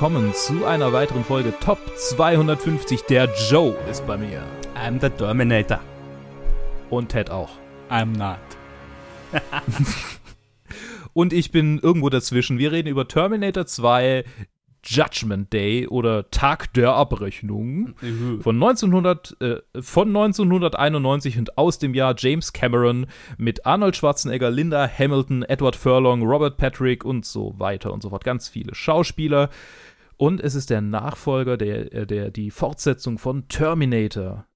willkommen zu einer weiteren Folge Top 250. Der Joe ist bei mir. I'm the Terminator. Und Ted auch. I'm not. Und ich bin irgendwo dazwischen. Wir reden über Terminator 2, Judgment Day oder Tag der Abrechnung von, 1900, äh, von 1991 und aus dem Jahr James Cameron mit Arnold Schwarzenegger, Linda Hamilton, Edward Furlong, Robert Patrick und so weiter und so fort. Ganz viele Schauspieler. Und es ist der Nachfolger, der, äh, der die Fortsetzung von Terminator,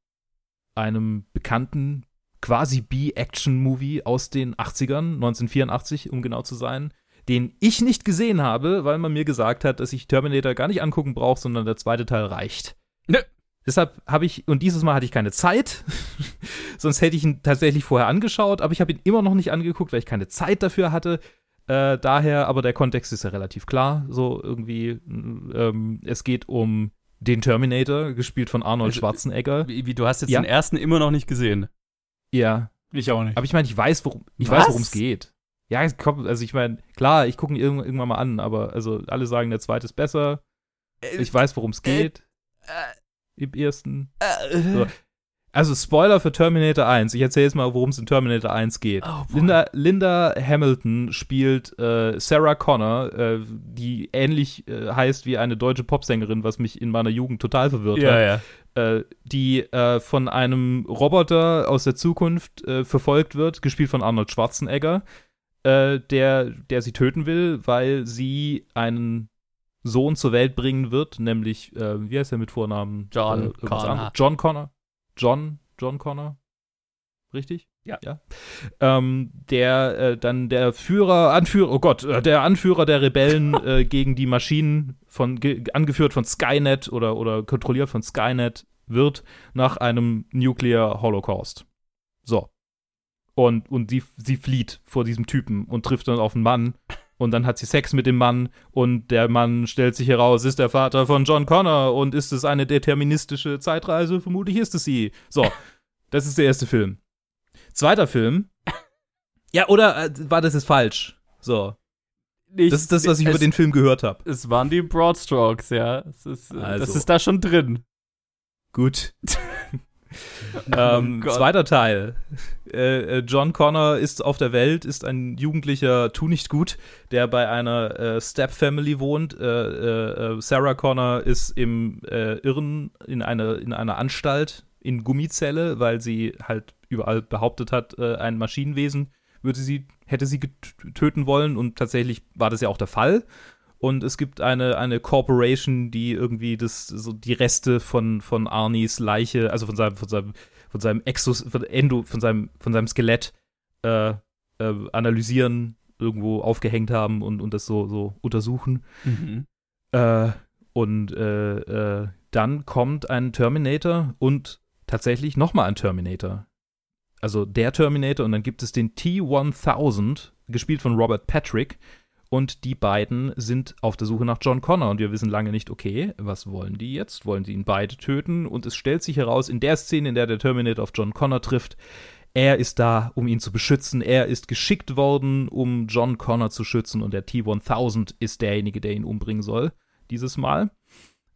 einem bekannten quasi B-Action-Movie aus den 80ern, 1984, um genau zu sein den ich nicht gesehen habe, weil man mir gesagt hat, dass ich Terminator gar nicht angucken brauche, sondern der zweite Teil reicht. Nö. Deshalb habe ich, und dieses Mal hatte ich keine Zeit, sonst hätte ich ihn tatsächlich vorher angeschaut, aber ich habe ihn immer noch nicht angeguckt, weil ich keine Zeit dafür hatte. Äh, daher, aber der Kontext ist ja relativ klar. So irgendwie, ähm, es geht um den Terminator, gespielt von Arnold also, Schwarzenegger. Wie, wie, du hast jetzt ja? den ersten immer noch nicht gesehen. Ja. Ich auch nicht. Aber ich meine, ich weiß, worum ich weiß, worum es geht. Ja, also ich meine, klar, ich gucke ihn irgendwann mal an, aber also alle sagen, der zweite ist besser. Äh, ich weiß, worum es äh, geht. Äh, Im ersten. Äh, so. Also Spoiler für Terminator 1. Ich erzähle jetzt mal, worum es in Terminator 1 geht. Oh, Linda, Linda, Hamilton spielt äh, Sarah Connor, äh, die ähnlich äh, heißt wie eine deutsche Popsängerin, was mich in meiner Jugend total verwirrt ja, hat. Ja. die von einem Roboter aus der Zukunft verfolgt wird, gespielt von Arnold Schwarzenegger äh, der, der sie töten will, weil sie einen Sohn zur Welt bringen wird, nämlich, äh, wie heißt er mit Vornamen? John äh, Connor. John Connor. John, John Connor. Richtig? Ja. ja. Ähm, der äh, dann der Führer, Anführer, oh Gott, äh, der Anführer der Rebellen äh, gegen die Maschinen von angeführt von Skynet oder oder kontrolliert von Skynet wird nach einem Nuclear Holocaust. So. Und, und sie, sie flieht vor diesem Typen und trifft dann auf einen Mann. Und dann hat sie Sex mit dem Mann und der Mann stellt sich heraus, ist der Vater von John Connor und ist es eine deterministische Zeitreise? Vermutlich ist es sie. So, das ist der erste Film. Zweiter Film. Ja, oder äh, war das jetzt falsch? So. Nicht, das ist das, was ich es, über den Film gehört habe. Es waren die Broadstrokes, ja. Ist, also. Das ist da schon drin. Gut. ähm, oh zweiter Teil. Äh, äh, John Connor ist auf der Welt, ist ein jugendlicher Tu nicht gut, der bei einer äh, Step-Family wohnt. Äh, äh, äh Sarah Connor ist im Irren in, eine, in einer Anstalt in Gummizelle, weil sie halt überall behauptet hat, ein Maschinenwesen würde sie, hätte sie töten wollen und tatsächlich war das ja auch der Fall und es gibt eine, eine Corporation, die irgendwie das, so die Reste von, von Arnis Leiche, also von seinem, von seinem, von seinem Exos, von Endo, von seinem, von seinem Skelett äh, äh, analysieren, irgendwo aufgehängt haben und, und das so, so untersuchen. Mhm. Äh, und äh, äh, dann kommt ein Terminator und tatsächlich nochmal ein Terminator. Also der Terminator und dann gibt es den T-1000, gespielt von Robert Patrick und die beiden sind auf der Suche nach John Connor und wir wissen lange nicht, okay, was wollen die jetzt? Wollen sie ihn beide töten? Und es stellt sich heraus, in der Szene, in der der Terminator auf John Connor trifft, er ist da, um ihn zu beschützen. Er ist geschickt worden, um John Connor zu schützen und der T-1000 ist derjenige, der ihn umbringen soll. Dieses Mal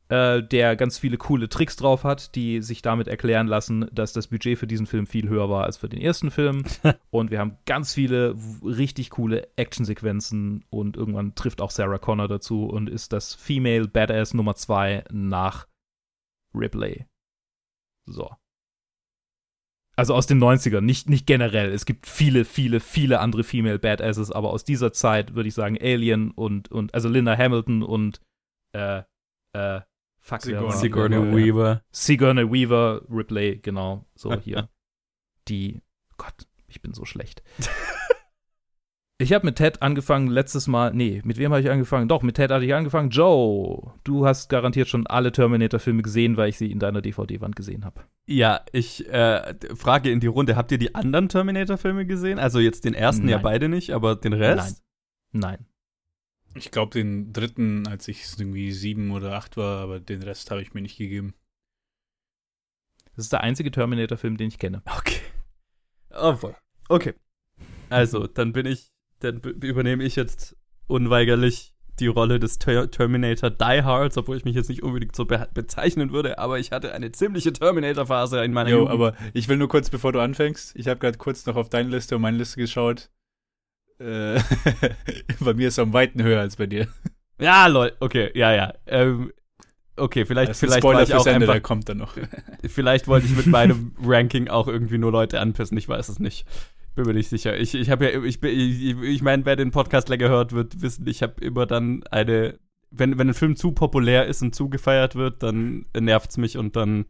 äh, der ganz viele coole Tricks drauf hat, die sich damit erklären lassen, dass das Budget für diesen Film viel höher war als für den ersten Film. und wir haben ganz viele richtig coole Actionsequenzen und irgendwann trifft auch Sarah Connor dazu und ist das Female Badass Nummer 2 nach Ripley. So. Also aus den 90ern, nicht, nicht generell. Es gibt viele, viele, viele andere Female Badasses, aber aus dieser Zeit würde ich sagen Alien und, und also Linda Hamilton und äh, äh, Fuck, Sigourney, Sigourney Weaver. Sigourney Weaver, Ripley, genau, so hier. Die, Gott, ich bin so schlecht. ich habe mit Ted angefangen letztes Mal, nee, mit wem habe ich angefangen? Doch, mit Ted hatte ich angefangen. Joe, du hast garantiert schon alle Terminator-Filme gesehen, weil ich sie in deiner DVD-Wand gesehen habe. Ja, ich äh, frage in die Runde, habt ihr die anderen Terminator-Filme gesehen? Also jetzt den ersten Nein. ja beide nicht, aber den Rest? Nein. Nein. Ich glaube den dritten, als ich irgendwie sieben oder acht war, aber den Rest habe ich mir nicht gegeben. Das ist der einzige Terminator-Film, den ich kenne. Okay. Oh, voll. Okay. Also, dann bin ich, dann übernehme ich jetzt unweigerlich die Rolle des Ter Terminator Die Hard, obwohl ich mich jetzt nicht unbedingt so be bezeichnen würde, aber ich hatte eine ziemliche Terminator-Phase in meiner Jo, Jugend. aber ich will nur kurz, bevor du anfängst, ich habe gerade kurz noch auf deine Liste und meine Liste geschaut. Äh, bei mir ist es am weiten höher als bei dir. Ja, lol, okay, ja, ja. Ähm, okay, vielleicht, vielleicht Spoiler war ich auch Ende, einfach, kommt dann noch. vielleicht wollte ich mit meinem Ranking auch irgendwie nur Leute anpissen, ich weiß es nicht bin mir nicht sicher. Ich, ich habe ja, ich, ich, ich meine, wer den Podcast länger hört, wird wissen, ich habe immer dann eine, wenn, wenn ein Film zu populär ist und zu gefeiert wird, dann nervt es mich und dann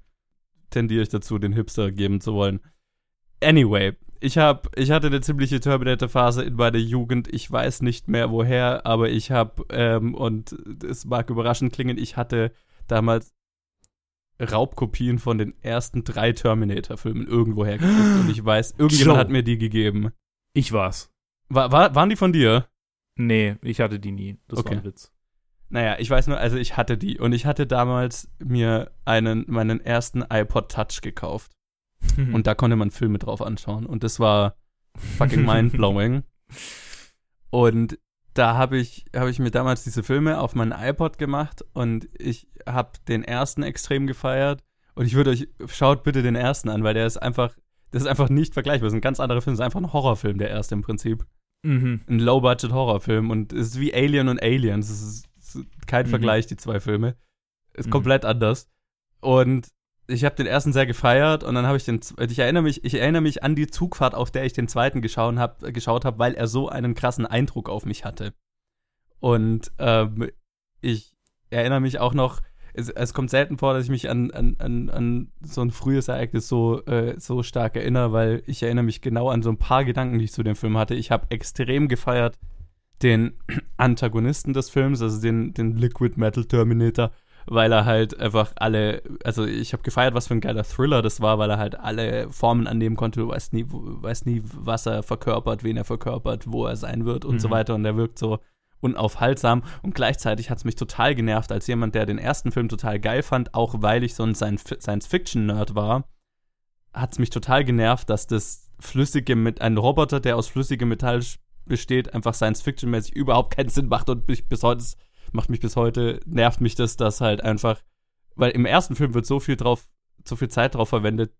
tendiere ich dazu, den Hipster geben zu wollen. Anyway, ich habe, ich hatte eine ziemliche Terminator-Phase in meiner Jugend. Ich weiß nicht mehr woher, aber ich habe, ähm, und es mag überraschend klingen, ich hatte damals Raubkopien von den ersten drei Terminator-Filmen irgendwo hergekriegt und ich weiß, irgendjemand Joe. hat mir die gegeben. Ich war's. War, war, waren die von dir? Nee, ich hatte die nie. Das okay. war ein Witz. Naja, ich weiß nur, also ich hatte die und ich hatte damals mir einen, meinen ersten iPod Touch gekauft. Und da konnte man Filme drauf anschauen und das war fucking mindblowing. und da habe ich, hab ich mir damals diese Filme auf meinen iPod gemacht und ich habe den ersten extrem gefeiert. Und ich würde euch, schaut bitte den ersten an, weil der ist einfach, das ist einfach nicht vergleichbar. Das ist ein ganz anderer Film, das ist einfach ein Horrorfilm, der erste im Prinzip. Mhm. Ein Low-Budget-Horrorfilm und es ist wie Alien und Aliens. Es ist, ist kein mhm. Vergleich, die zwei Filme. Ist mhm. komplett anders. Und ich habe den ersten sehr gefeiert und dann habe ich den, ich erinnere mich, ich erinnere mich an die Zugfahrt, auf der ich den zweiten geschaut habe, geschaut hab, weil er so einen krassen Eindruck auf mich hatte. Und ähm, ich erinnere mich auch noch, es, es, kommt selten vor, dass ich mich an, an, an, an so ein frühes Ereignis so, äh, so stark erinnere, weil ich erinnere mich genau an so ein paar Gedanken, die ich zu dem Film hatte. Ich habe extrem gefeiert den Antagonisten des Films, also den, den Liquid Metal Terminator weil er halt einfach alle, also ich habe gefeiert, was für ein geiler Thriller das war, weil er halt alle Formen annehmen konnte. Du weißt nie, weißt nie, was er verkörpert, wen er verkörpert, wo er sein wird und mhm. so weiter. Und er wirkt so unaufhaltsam. Und gleichzeitig hat es mich total genervt, als jemand, der den ersten Film total geil fand, auch weil ich so ein Science-Fiction-Nerd war, hat es mich total genervt, dass das flüssige mit ein Roboter, der aus flüssigem Metall besteht, einfach Science-Fiction-mäßig überhaupt keinen Sinn macht und mich bis heute macht mich bis heute, nervt mich das, dass halt einfach, weil im ersten Film wird so viel drauf, so viel Zeit drauf verwendet,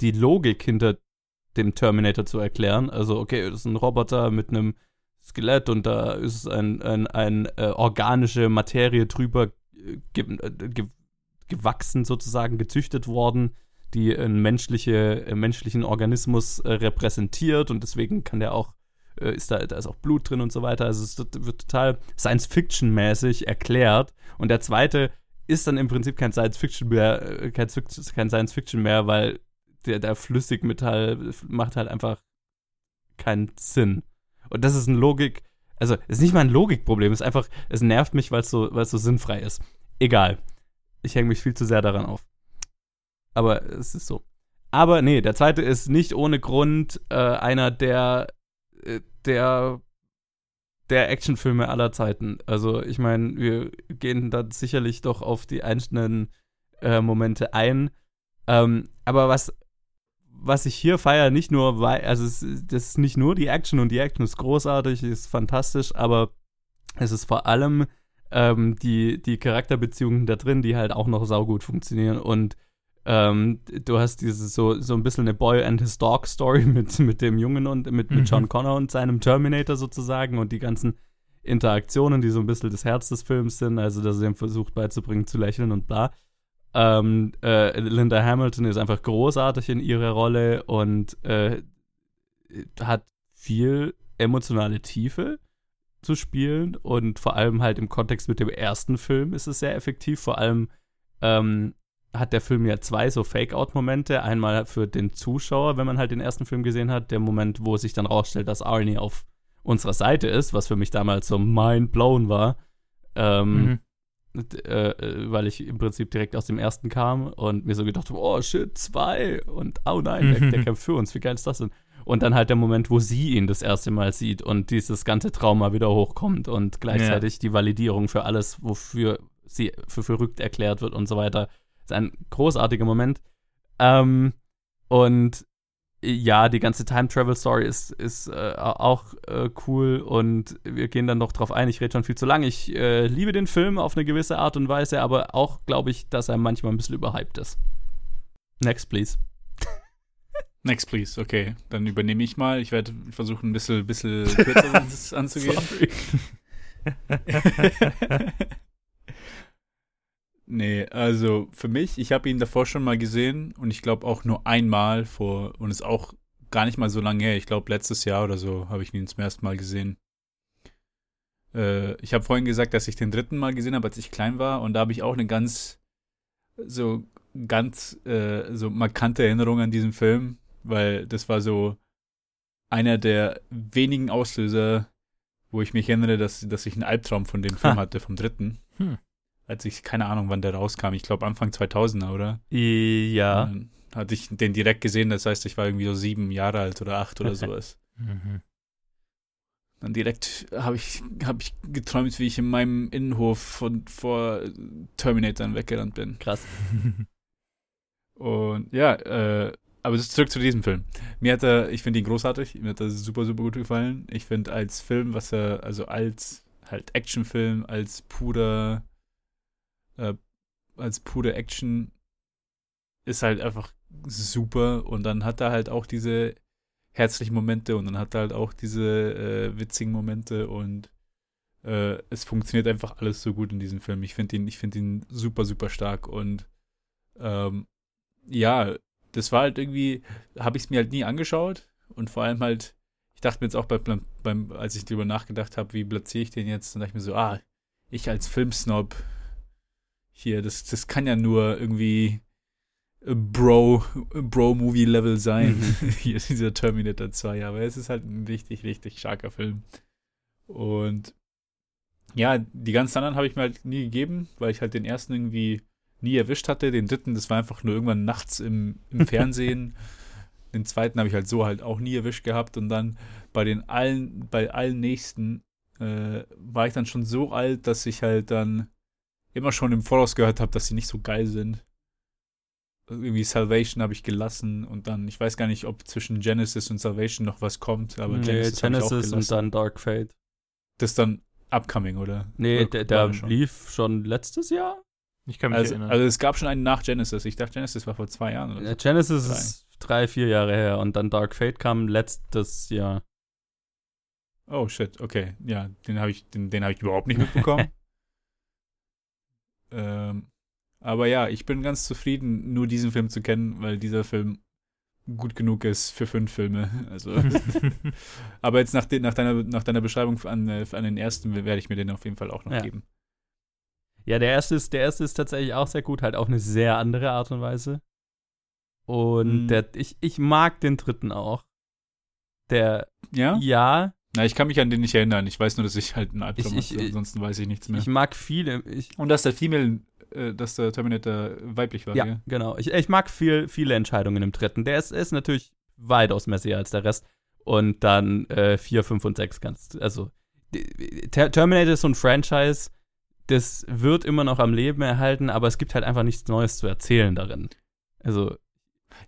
die Logik hinter dem Terminator zu erklären. Also, okay, das ist ein Roboter mit einem Skelett und da ist ein, ein, ein äh, organische Materie drüber äh, ge äh, ge gewachsen, sozusagen, gezüchtet worden, die einen menschliche, äh, menschlichen Organismus äh, repräsentiert und deswegen kann der auch äh, ist da, da ist auch Blut drin und so weiter. Also es wird total Science-Fiction-mäßig erklärt. Und der zweite ist dann im Prinzip kein Science-Fiction mehr, äh, kein, kein Science-Fiction mehr, weil der, der Flüssigmetall macht halt einfach keinen Sinn. Und das ist ein Logik, also ist nicht mal ein Logikproblem, es ist einfach, es nervt mich, weil es so, so sinnfrei ist. Egal. Ich hänge mich viel zu sehr daran auf. Aber es ist so. Aber nee, der zweite ist nicht ohne Grund äh, einer der äh, der der Actionfilme aller Zeiten. Also ich meine, wir gehen da sicherlich doch auf die einzelnen äh, Momente ein. Ähm, aber was was ich hier feiere, nicht nur, weil, also es, das ist nicht nur die Action und die Action ist großartig, ist fantastisch, aber es ist vor allem ähm, die, die Charakterbeziehungen da drin, die halt auch noch saugut funktionieren und ähm, du hast dieses so, so ein bisschen eine Boy and his Dog Story mit, mit dem Jungen und mit, mit John mhm. Connor und seinem Terminator sozusagen und die ganzen Interaktionen, die so ein bisschen das Herz des Films sind, also dass er ihm versucht beizubringen zu lächeln und bla. Ähm, äh, Linda Hamilton ist einfach großartig in ihrer Rolle und äh, hat viel emotionale Tiefe zu spielen und vor allem halt im Kontext mit dem ersten Film ist es sehr effektiv, vor allem ähm, hat der Film ja zwei so Fake-Out-Momente. Einmal für den Zuschauer, wenn man halt den ersten Film gesehen hat, der Moment, wo sich dann rausstellt, dass Arnie auf unserer Seite ist, was für mich damals so mind-blown war. Ähm, mhm. äh, weil ich im Prinzip direkt aus dem ersten kam und mir so gedacht habe, oh shit, zwei und oh nein, der, der kämpft für uns, wie geil ist das denn? Und dann halt der Moment, wo sie ihn das erste Mal sieht und dieses ganze Trauma wieder hochkommt und gleichzeitig ja. die Validierung für alles, wofür sie für verrückt erklärt wird und so weiter ein großartiger Moment. Ähm, und ja, die ganze Time-Travel-Story ist, ist äh, auch äh, cool und wir gehen dann noch drauf ein. Ich rede schon viel zu lange. Ich äh, liebe den Film auf eine gewisse Art und Weise, aber auch glaube ich, dass er manchmal ein bisschen überhyped ist. Next, please. Next, please. Okay, dann übernehme ich mal. Ich werde versuchen, ein bisschen, bisschen kürzer anzugehen. Nee, also für mich, ich habe ihn davor schon mal gesehen und ich glaube auch nur einmal vor und ist auch gar nicht mal so lange her. Ich glaube letztes Jahr oder so habe ich ihn zum ersten Mal gesehen. Äh, ich habe vorhin gesagt, dass ich den dritten Mal gesehen habe, als ich klein war und da habe ich auch eine ganz so ganz äh, so markante Erinnerung an diesen Film, weil das war so einer der wenigen Auslöser, wo ich mich erinnere, dass, dass ich einen Albtraum von dem Film ha. hatte, vom dritten. Hm. Als ich, keine Ahnung, wann der rauskam. Ich glaube Anfang 2000er, oder? Ja. dann hatte ich den direkt gesehen, das heißt, ich war irgendwie so sieben Jahre alt oder acht oder sowas. mhm. Dann direkt habe ich, hab ich geträumt, wie ich in meinem Innenhof von, vor Terminatoren weggerannt bin. Krass. Und ja, äh, aber zurück zu diesem Film. Mir hat er, ich finde ihn großartig, mir hat er super, super gut gefallen. Ich finde als Film, was er, also als halt Actionfilm, als purer, äh, als pure Action, ist halt einfach super. Und dann hat er halt auch diese herzlichen Momente und dann hat er halt auch diese äh, witzigen Momente und äh, es funktioniert einfach alles so gut in diesem Film. Ich finde ihn, ich finde ihn super, super stark und ähm, ja, das war halt irgendwie, habe ich es mir halt nie angeschaut und vor allem halt, ich dachte mir jetzt auch beim, beim als ich darüber nachgedacht habe, wie platziere ich den jetzt, dann dachte ich mir so, ah, ich als Filmsnob hier, das, das kann ja nur irgendwie Bro, Bro-Movie-Level sein. Mhm. hier ist dieser Terminator 2, aber es ist halt ein richtig, richtig starker Film. Und ja, die ganzen anderen habe ich mir halt nie gegeben, weil ich halt den ersten irgendwie nie erwischt hatte. Den dritten, das war einfach nur irgendwann nachts im, im Fernsehen. den zweiten habe ich halt so halt auch nie erwischt gehabt. Und dann bei den allen, bei allen nächsten äh, war ich dann schon so alt, dass ich halt dann immer schon im Voraus gehört habe, dass sie nicht so geil sind. Irgendwie Salvation habe ich gelassen und dann, ich weiß gar nicht, ob zwischen Genesis und Salvation noch was kommt, aber nee, Genesis, Genesis und dann Dark Fate. Das ist dann upcoming, oder? Nee, oder der, der schon? lief schon letztes Jahr? Ich kann mich also, erinnern. Also es gab schon einen nach Genesis. Ich dachte, Genesis war vor zwei Jahren oder so. Genesis drei. ist drei, vier Jahre her und dann Dark Fate kam letztes Jahr. Oh shit, okay. Ja, den habe ich, den, den hab ich überhaupt nicht mitbekommen. ähm, aber ja, ich bin ganz zufrieden, nur diesen Film zu kennen, weil dieser Film gut genug ist für fünf Filme. Also, aber jetzt nach, de, nach, deiner, nach deiner Beschreibung an, äh, an den ersten werde ich mir den auf jeden Fall auch noch ja. geben. Ja, der erste, ist, der erste ist tatsächlich auch sehr gut, halt auf eine sehr andere Art und Weise. Und mhm. der, ich, ich mag den dritten auch. Der, ja? Ja. Na, ich kann mich an den nicht erinnern. Ich weiß nur, dass ich halt einen Albtraum ich, hatte, ansonsten weiß ich nichts mehr. Ich mag viele. Ich, und dass der Female, äh, dass der Terminator weiblich war. Ja, ja? genau. Ich, ich mag viel, viele Entscheidungen im dritten. Der ist, ist natürlich weitaus messier als der Rest. Und dann äh, 4, 5 und 6 kannst Also, Terminator ist so ein Franchise, das wird immer noch am Leben erhalten, aber es gibt halt einfach nichts Neues zu erzählen darin. Also.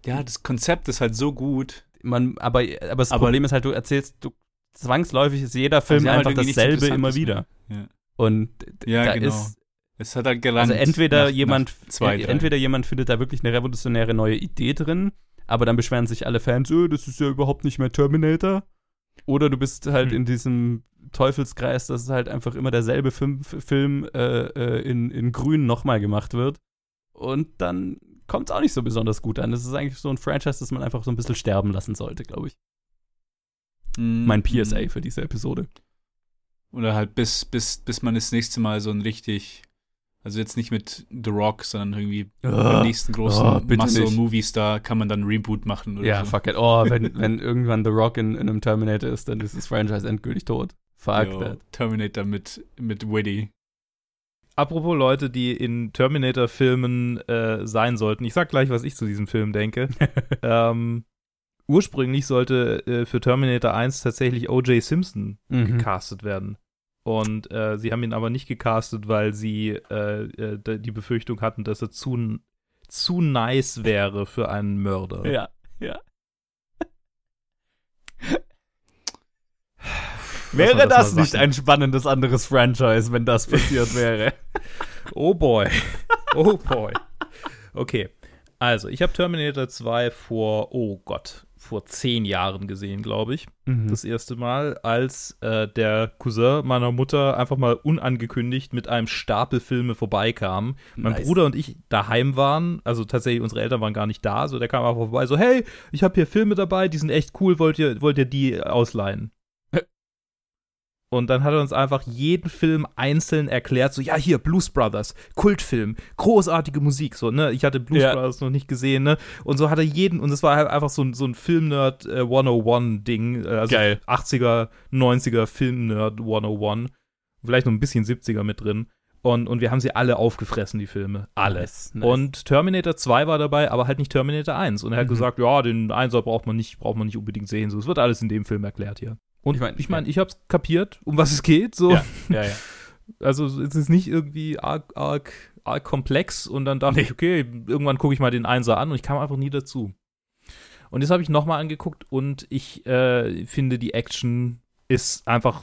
Ja, das Konzept ist halt so gut. Man, aber, aber das aber Problem ist halt, du erzählst, du zwangsläufig ist jeder Film halt einfach dasselbe immer wieder. Ja. Und ja, da genau. ist. Es hat halt gelangt. Also entweder nach, jemand, nach zwei, entweder jemand findet da wirklich eine revolutionäre neue Idee drin, aber dann beschweren sich alle Fans, oh, das ist ja überhaupt nicht mehr Terminator. Oder du bist halt hm. in diesem Teufelskreis, dass es halt einfach immer derselbe Film, Film äh, äh, in, in Grün nochmal gemacht wird. Und dann kommt es auch nicht so besonders gut an. Das ist eigentlich so ein Franchise, das man einfach so ein bisschen sterben lassen sollte, glaube ich. Mm, mein PSA für diese Episode. Oder halt bis, bis, bis man das nächste Mal so ein richtig, also jetzt nicht mit The Rock, sondern irgendwie oh, beim nächsten großen oh, Muscle-Movie-Star kann man dann ein Reboot machen oder Ja, so. fuck it. Oh, wenn, wenn irgendwann The Rock in, in einem Terminator ist, dann ist das Franchise endgültig tot. Fuck Yo, that. Terminator mit, mit Widdy. Apropos Leute, die in Terminator-Filmen äh, sein sollten. Ich sag gleich, was ich zu diesem Film denke. ähm, ursprünglich sollte äh, für Terminator 1 tatsächlich O.J. Simpson mhm. gecastet werden. Und äh, sie haben ihn aber nicht gecastet, weil sie äh, äh die Befürchtung hatten, dass er zu, zu nice wäre für einen Mörder. Ja, ja. wäre das, das nicht ein spannendes anderes Franchise, wenn das passiert wäre? oh boy. Oh boy. Okay. Also, ich habe Terminator 2 vor, oh Gott, vor zehn Jahren gesehen, glaube ich. Mhm. Das erste Mal, als äh, der Cousin meiner Mutter einfach mal unangekündigt mit einem Stapel Filme vorbeikam. Mein nice. Bruder und ich daheim waren, also tatsächlich unsere Eltern waren gar nicht da, so der kam einfach vorbei, so hey, ich habe hier Filme dabei, die sind echt cool, wollt ihr, wollt ihr die ausleihen? Und dann hat er uns einfach jeden Film einzeln erklärt, so, ja, hier, Blues Brothers, Kultfilm, großartige Musik, so, ne, ich hatte Blues ja. Brothers noch nicht gesehen, ne, und so hat er jeden, und es war halt einfach so, so ein Film-Nerd äh, 101-Ding, äh, also Geil. 80er, 90er Film-Nerd 101, vielleicht noch ein bisschen 70er mit drin. Und, und wir haben sie alle aufgefressen, die Filme. Alle. Nice, nice. Und Terminator 2 war dabei, aber halt nicht Terminator 1. Und er hat mhm. gesagt, ja, den 1er braucht man nicht, braucht man nicht unbedingt sehen. So, es wird alles in dem Film erklärt hier. Und ich meine, ich, mein, ich habe es kapiert, um was es geht. So. Ja, ja, ja. Also es ist nicht irgendwie arg, arg, arg komplex und dann dachte nee. ich, okay, irgendwann gucke ich mal den Einser an und ich kam einfach nie dazu. Und jetzt habe ich nochmal angeguckt und ich äh, finde, die Action ist einfach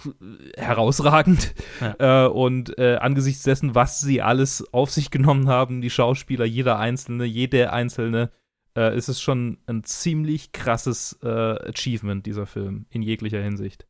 herausragend. Ja. Äh, und äh, angesichts dessen, was sie alles auf sich genommen haben, die Schauspieler, jeder Einzelne, jede Einzelne, äh, ist es schon ein ziemlich krasses äh, Achievement, dieser Film, in jeglicher Hinsicht.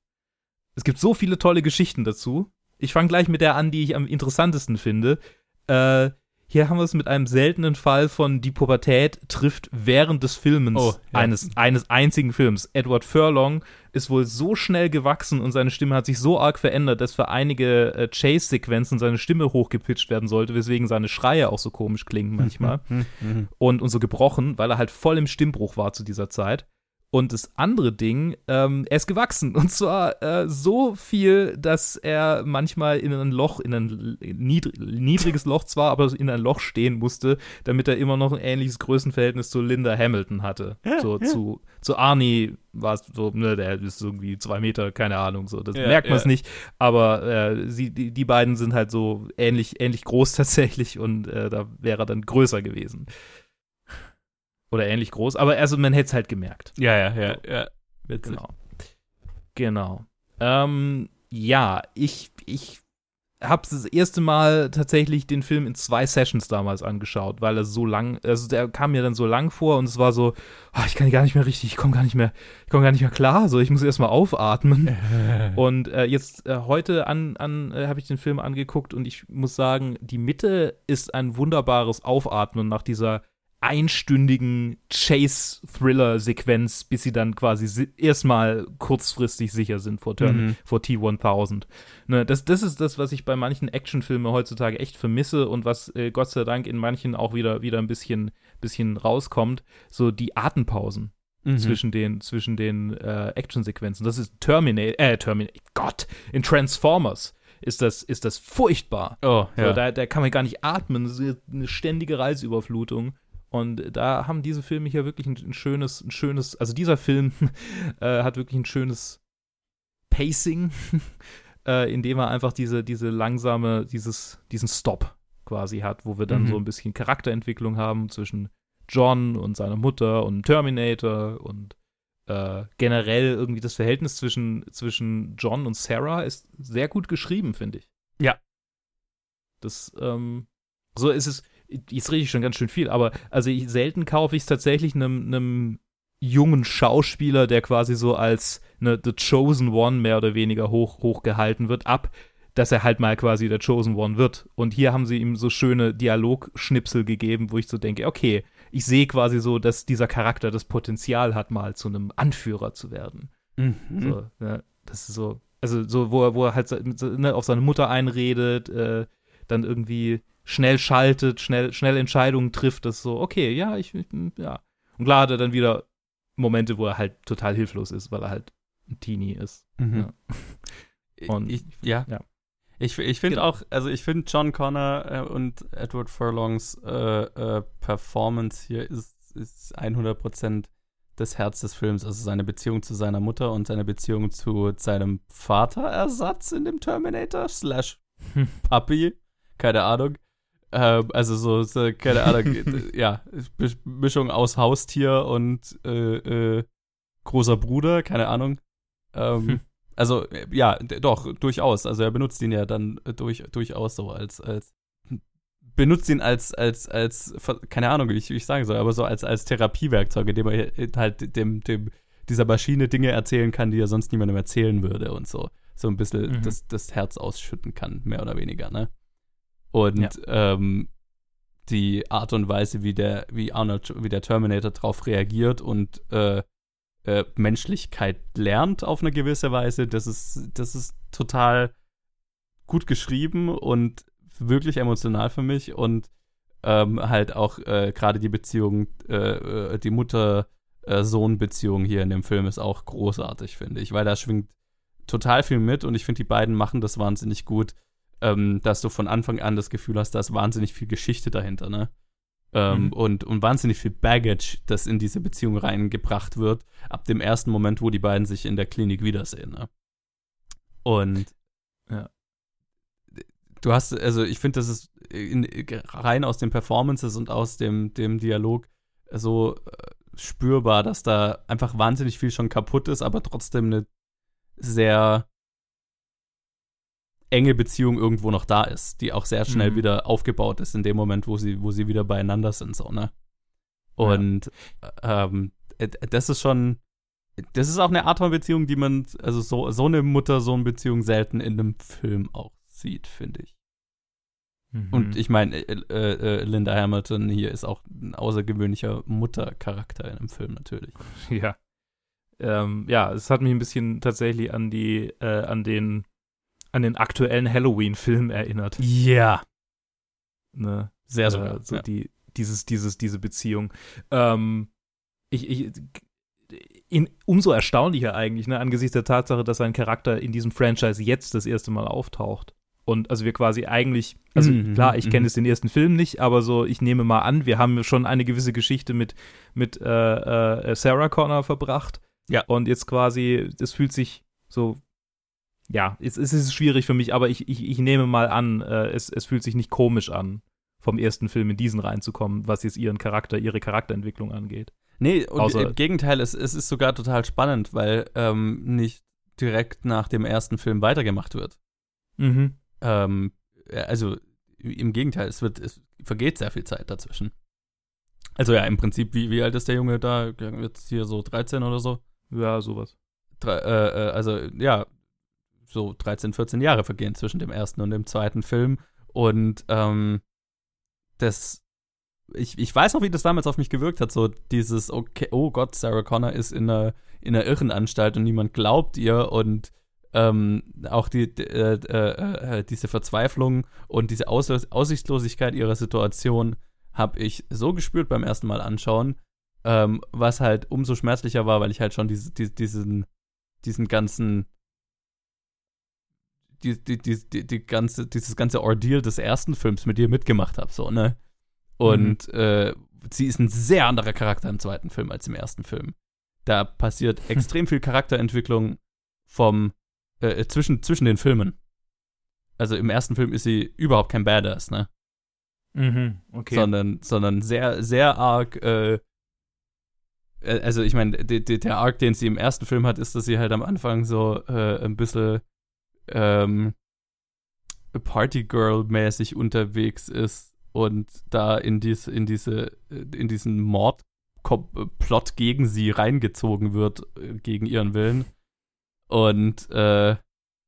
Es gibt so viele tolle Geschichten dazu. Ich fange gleich mit der an, die ich am interessantesten finde. Äh, hier haben wir es mit einem seltenen Fall von die Pubertät trifft während des Filmens oh, ja. eines, eines einzigen Films. Edward Furlong ist wohl so schnell gewachsen und seine Stimme hat sich so arg verändert, dass für einige äh, Chase-Sequenzen seine Stimme hochgepitcht werden sollte, weswegen seine Schreie auch so komisch klingen manchmal. Mhm, mhm. und, und so gebrochen, weil er halt voll im Stimmbruch war zu dieser Zeit. Und das andere Ding, ähm, er ist gewachsen. Und zwar äh, so viel, dass er manchmal in ein Loch, in ein niedrig, niedriges Loch zwar, aber in ein Loch stehen musste, damit er immer noch ein ähnliches Größenverhältnis zu Linda Hamilton hatte. Ja, so ja. zu, zu Arnie war es so, ne, der ist irgendwie zwei Meter, keine Ahnung, so. Das ja, merkt man es nicht. Aber äh, sie, die, die beiden sind halt so ähnlich, ähnlich groß tatsächlich und äh, da wäre er dann größer gewesen. Oder ähnlich groß, aber also man hätte es halt gemerkt. Ja, ja, ja, ja. Witzig. Genau. Genau. Ähm, ja, ich, ich habe das erste Mal tatsächlich den Film in zwei Sessions damals angeschaut, weil er so lang, also der kam mir dann so lang vor und es war so, oh, ich kann gar nicht mehr richtig, ich komme gar nicht mehr, ich komme gar nicht mehr klar, so ich muss erstmal aufatmen. und äh, jetzt äh, heute an, an äh, habe ich den Film angeguckt und ich muss sagen, die Mitte ist ein wunderbares Aufatmen nach dieser einstündigen Chase-Thriller-Sequenz, bis sie dann quasi erstmal kurzfristig sicher sind vor, Turn, mhm. vor T-1000. Ne, das, das ist das, was ich bei manchen Actionfilmen heutzutage echt vermisse und was äh, Gott sei Dank in manchen auch wieder, wieder ein bisschen, bisschen rauskommt. So die Atempausen. Mhm. zwischen den, zwischen den äh, Actionsequenzen. Das ist Terminator, äh, Terminator, Gott, in Transformers ist das, ist das furchtbar. Oh, ja. So, da, da kann man gar nicht atmen. Das ist eine ständige Reizüberflutung. Und da haben diese Filme hier wirklich ein, ein schönes, ein schönes, also dieser Film äh, hat wirklich ein schönes Pacing, äh, indem er einfach diese, diese langsame, dieses, diesen Stop quasi hat, wo wir dann mhm. so ein bisschen Charakterentwicklung haben zwischen John und seiner Mutter und Terminator und äh, generell irgendwie das Verhältnis zwischen, zwischen John und Sarah ist sehr gut geschrieben, finde ich. Ja. Das, ähm, so ist es, jetzt rede ich schon ganz schön viel, aber also ich, selten kaufe ich es tatsächlich einem, einem jungen Schauspieler, der quasi so als ne, The Chosen One mehr oder weniger hoch, hochgehalten wird, ab, dass er halt mal quasi der Chosen One wird. Und hier haben sie ihm so schöne Dialogschnipsel gegeben, wo ich so denke, okay, ich sehe quasi so, dass dieser Charakter das Potenzial hat, mal zu einem Anführer zu werden. Mhm. So, ne, das ist so, also so, wo er, wo er halt ne, auf seine Mutter einredet, äh, dann irgendwie schnell schaltet, schnell, schnell Entscheidungen trifft, das so, okay, ja, ich, ja. Und klar hat er dann wieder Momente, wo er halt total hilflos ist, weil er halt ein Teenie ist. Mhm. Ja. Und ich, ja. ja. Ich, ich finde genau. auch, also ich finde John Connor äh, und Edward Furlongs äh, äh, Performance hier ist, ist 100% das Herz des Films. Also seine Beziehung zu seiner Mutter und seine Beziehung zu seinem Vaterersatz in dem Terminator slash Puppy, keine Ahnung. Äh, also so, so, keine Ahnung, ja, Mischung aus Haustier und äh, äh, großer Bruder, keine Ahnung. Ähm, hm. Also, äh, ja, doch, durchaus. Also er benutzt ihn ja dann äh, durch, durchaus so als, als benutzt ihn als, als, als, keine Ahnung, wie ich, wie ich sagen soll, aber so als, als Therapiewerkzeug, indem er halt dem, dem, dieser Maschine Dinge erzählen kann, die er sonst niemandem erzählen würde und so. So ein bisschen mhm. das, das Herz ausschütten kann, mehr oder weniger, ne? Und ja. ähm, die Art und Weise, wie der, wie Arnold, wie der Terminator darauf reagiert und äh, äh, Menschlichkeit lernt auf eine gewisse Weise, das ist, das ist total gut geschrieben und wirklich emotional für mich und ähm, halt auch äh, gerade die Beziehung, äh, äh die Mutter-Sohn-Beziehung hier in dem Film ist auch großartig, finde ich, weil da schwingt total viel mit und ich finde, die beiden machen das wahnsinnig gut, ähm, dass du von Anfang an das Gefühl hast, da ist wahnsinnig viel Geschichte dahinter, ne? Ähm, mhm. und, und wahnsinnig viel Baggage, das in diese Beziehung reingebracht wird, ab dem ersten Moment, wo die beiden sich in der Klinik wiedersehen. Ne? Und ja du hast, also ich finde, das ist in, rein aus den Performances und aus dem, dem Dialog so äh, spürbar, dass da einfach wahnsinnig viel schon kaputt ist, aber trotzdem eine sehr enge Beziehung irgendwo noch da ist, die auch sehr schnell mhm. wieder aufgebaut ist in dem Moment, wo sie, wo sie wieder beieinander sind, so, ne? Und ja. ähm, das ist schon, das ist auch eine Art von Beziehung, die man, also so, so eine Mutter-Sohn-Beziehung selten in einem Film auch sieht, finde ich. Mhm. Und ich meine, äh, äh, äh, Linda Hamilton hier ist auch ein außergewöhnlicher Muttercharakter in einem Film natürlich. Ja. Ähm, ja, es hat mich ein bisschen tatsächlich an die, äh, an den, an den aktuellen Halloween-Film erinnert. Ja. Ne? Sehr sogar. Äh, so ja. die, dieses, dieses, diese Beziehung. Ähm, ich, ich, in, umso erstaunlicher eigentlich, ne, angesichts der Tatsache, dass sein Charakter in diesem Franchise jetzt das erste Mal auftaucht. Und also wir quasi eigentlich, also mhm, klar, ich kenne mhm. jetzt den ersten Film nicht, aber so, ich nehme mal an, wir haben schon eine gewisse Geschichte mit, mit äh, äh, Sarah Connor verbracht. Ja. Und jetzt quasi, das fühlt sich so, ja, es, es ist schwierig für mich, aber ich, ich, ich nehme mal an, äh, es, es fühlt sich nicht komisch an, vom ersten Film in diesen reinzukommen, was jetzt ihren Charakter, ihre Charakterentwicklung angeht. Nee, und Außer, im Gegenteil, es, es ist sogar total spannend, weil ähm, nicht direkt nach dem ersten Film weitergemacht wird. Mhm. Ähm, also im Gegenteil, es wird, es vergeht sehr viel Zeit dazwischen. Also ja, im Prinzip, wie, wie alt ist der Junge da? Jetzt hier so 13 oder so? Ja, sowas. Drei, äh, äh also ja, so 13, 14 Jahre vergehen zwischen dem ersten und dem zweiten Film. Und ähm, das, ich, ich weiß noch, wie das damals auf mich gewirkt hat. So dieses, okay, oh Gott, Sarah Connor ist in einer, in einer Irrenanstalt und niemand glaubt ihr und ähm, auch die, äh, äh, äh, diese Verzweiflung und diese Aus Aussichtslosigkeit ihrer Situation habe ich so gespürt beim ersten Mal anschauen, ähm, was halt umso schmerzlicher war, weil ich halt schon diese, die, diesen, diesen ganzen die, die, die, die, ganze, dieses ganze Ordeal des ersten Films mit ihr mitgemacht habe, so, ne? Und mhm. äh, sie ist ein sehr anderer Charakter im zweiten Film als im ersten Film. Da passiert extrem viel Charakterentwicklung vom äh, zwischen, zwischen den Filmen. Also im ersten Film ist sie überhaupt kein Badass, ne? Mhm, okay. Sondern, sondern sehr, sehr arg, äh, äh also ich meine, der Arc, den sie im ersten Film hat, ist, dass sie halt am Anfang so äh, ein bisschen ähm, Partygirl-mäßig unterwegs ist und da in, dies, in, diese, in diesen Mordplot gegen sie reingezogen wird, äh, gegen ihren Willen und äh,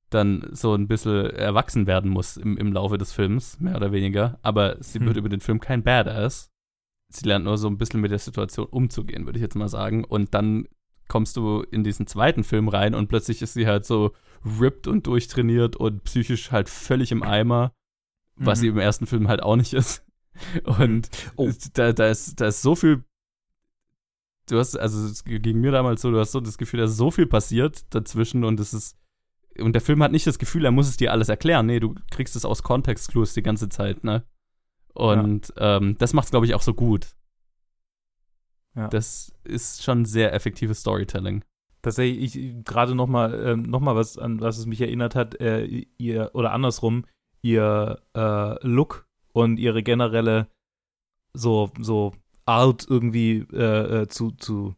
dann so ein bisschen erwachsen werden muss im, im Laufe des Films, mehr oder weniger. Aber sie hm. wird über den Film kein Badass. Sie lernt nur so ein bisschen mit der Situation umzugehen, würde ich jetzt mal sagen. Und dann kommst du in diesen zweiten Film rein und plötzlich ist sie halt so ripped und durchtrainiert und psychisch halt völlig im Eimer, was mhm. sie im ersten Film halt auch nicht ist. Und oh. da, da, ist, da ist so viel du hast, also es ging mir damals so, du hast so das Gefühl, dass so viel passiert dazwischen und es ist, und der Film hat nicht das Gefühl, er muss es dir alles erklären. Nee, du kriegst es aus Kontextclues die ganze Zeit, ne? Und ja. ähm, das macht es, glaube ich, auch so gut. Ja. Das ist schon sehr effektives Storytelling. Tatsächlich, ich gerade noch mal, äh, noch mal was, an was es mich erinnert hat, äh, ihr, oder andersrum, ihr äh, Look und ihre generelle so, so Art irgendwie äh, äh, zu, zu,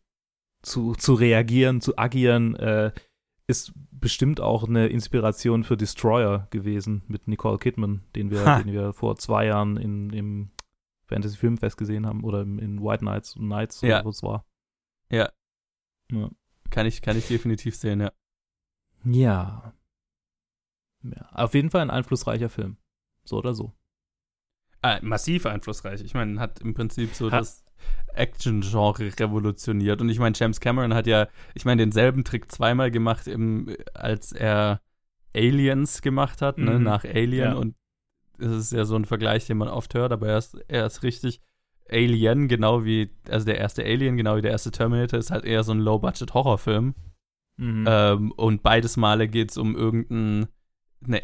zu, zu reagieren, zu agieren, äh, ist bestimmt auch eine Inspiration für Destroyer gewesen mit Nicole Kidman, den wir, Ha. den wir vor zwei Jahren in, im Fantasy Filmfest gesehen haben oder in White Nights Nights Ja. oder wo es war. Ja. Ja. Kann ich, kann ich definitiv sehen, ja. Ja. ja. Auf jeden Fall ein einflussreicher Film. So oder so. Ah, massiv einflussreich. Ich meine, hat im Prinzip so Hat- das Action-Genre revolutioniert. Und ich meine, James Cameron hat ja, ich meine, denselben Trick zweimal gemacht, im, als er Aliens gemacht hat, ne, Mhm. nach Alien. Ja. Und das ist ja so ein Vergleich, den man oft hört, aber er ist, er ist richtig Alien, genau wie, also der erste Alien, genau wie der erste Terminator, ist halt eher so ein Low-Budget-Horrorfilm. Mhm. Ähm, und beides Male geht es um irgendeine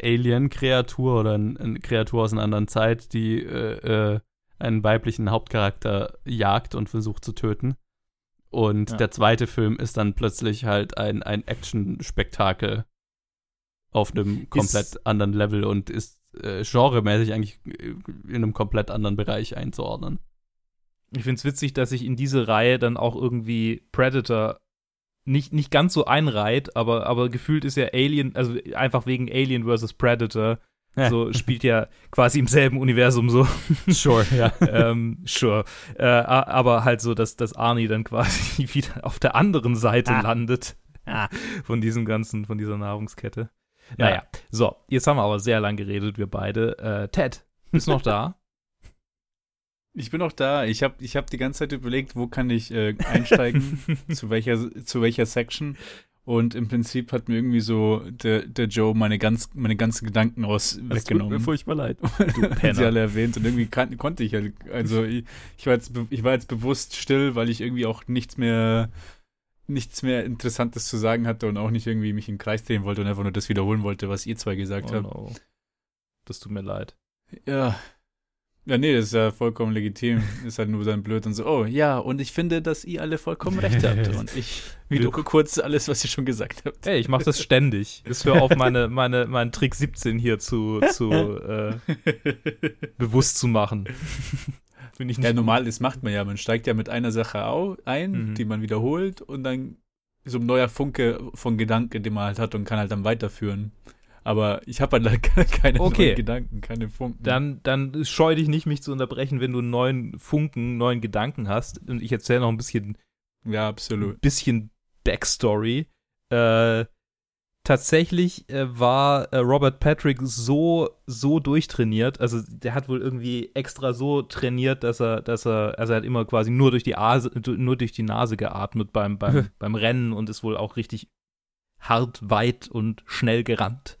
Alien-Kreatur oder ein- eine Kreatur aus einer anderen Zeit, die äh, äh, einen weiblichen Hauptcharakter jagt und versucht zu töten. Und Ja. der zweite Film ist dann plötzlich halt ein, ein Action-Spektakel auf einem komplett anderen Level und ist äh, genremäßig eigentlich äh, in einem komplett anderen Bereich einzuordnen. Ich finde es witzig, dass sich in diese Reihe dann auch irgendwie Predator nicht, nicht ganz so einreiht, aber, aber gefühlt ist ja Alien, also einfach wegen Alien vs. Predator, Ja. so spielt ja quasi im selben Universum so. Sure, ja. ähm, sure. Äh, aber halt so, dass, dass Arnie dann quasi wieder auf der anderen Seite Ah. landet Ah. von diesem ganzen, von dieser Nahrungskette. Ja. Naja, so, jetzt haben wir aber sehr lang geredet, wir beide. Äh, Ted, bist du noch da? Ich bin auch da. Ich habe ich hab die ganze Zeit überlegt, wo kann ich äh, einsteigen, zu, welcher, zu welcher Section. Und im Prinzip hat mir irgendwie so der, der Joe meine, ganz, meine ganzen Gedanken aus Es tut mir weggenommen. furchtbar leid. Du Hat sie Penner. alle erwähnt und irgendwie kann, konnte ich halt, also ich, ich, war jetzt, ich war jetzt bewusst still, weil ich irgendwie auch nichts mehr, nichts mehr Interessantes zu sagen hatte und auch nicht irgendwie mich im Kreis drehen wollte und einfach nur das wiederholen wollte, was ihr zwei gesagt Oh habt. no. Das tut mir leid. Ja. Ja, nee, das ist ja vollkommen legitim. Ist halt nur dann blöd und so, oh ja, und ich finde, dass ihr alle vollkommen recht habt. Und ich wiederhole kurz alles, was ihr schon gesagt habt. Ey, ich mache das ständig. Jetzt hör auf, meine, meine, meinen Trick 17 hier zu, zu äh, bewusst zu machen. Finde ich nicht Ja, normal, das macht man ja. Man steigt ja mit einer Sache ein, Mhm. die man wiederholt und dann so ein neuer Funke von Gedanken, den man halt hat und kann halt dann weiterführen. Aber ich habe halt keine Okay. Gedanken, keine Funken. Dann, dann scheu dich nicht, mich zu unterbrechen, wenn du einen neuen Funken, neuen Gedanken hast. Und ich erzähle noch ein bisschen, ja, absolut. bisschen Backstory. Äh, tatsächlich äh, war äh, Robert Patrick so, so durchtrainiert. Also der hat wohl irgendwie extra so trainiert, dass er, dass er, also er hat immer quasi nur durch die Ase, nur durch die Nase geatmet beim, beim, beim Rennen und ist wohl auch richtig hart, weit und schnell gerannt,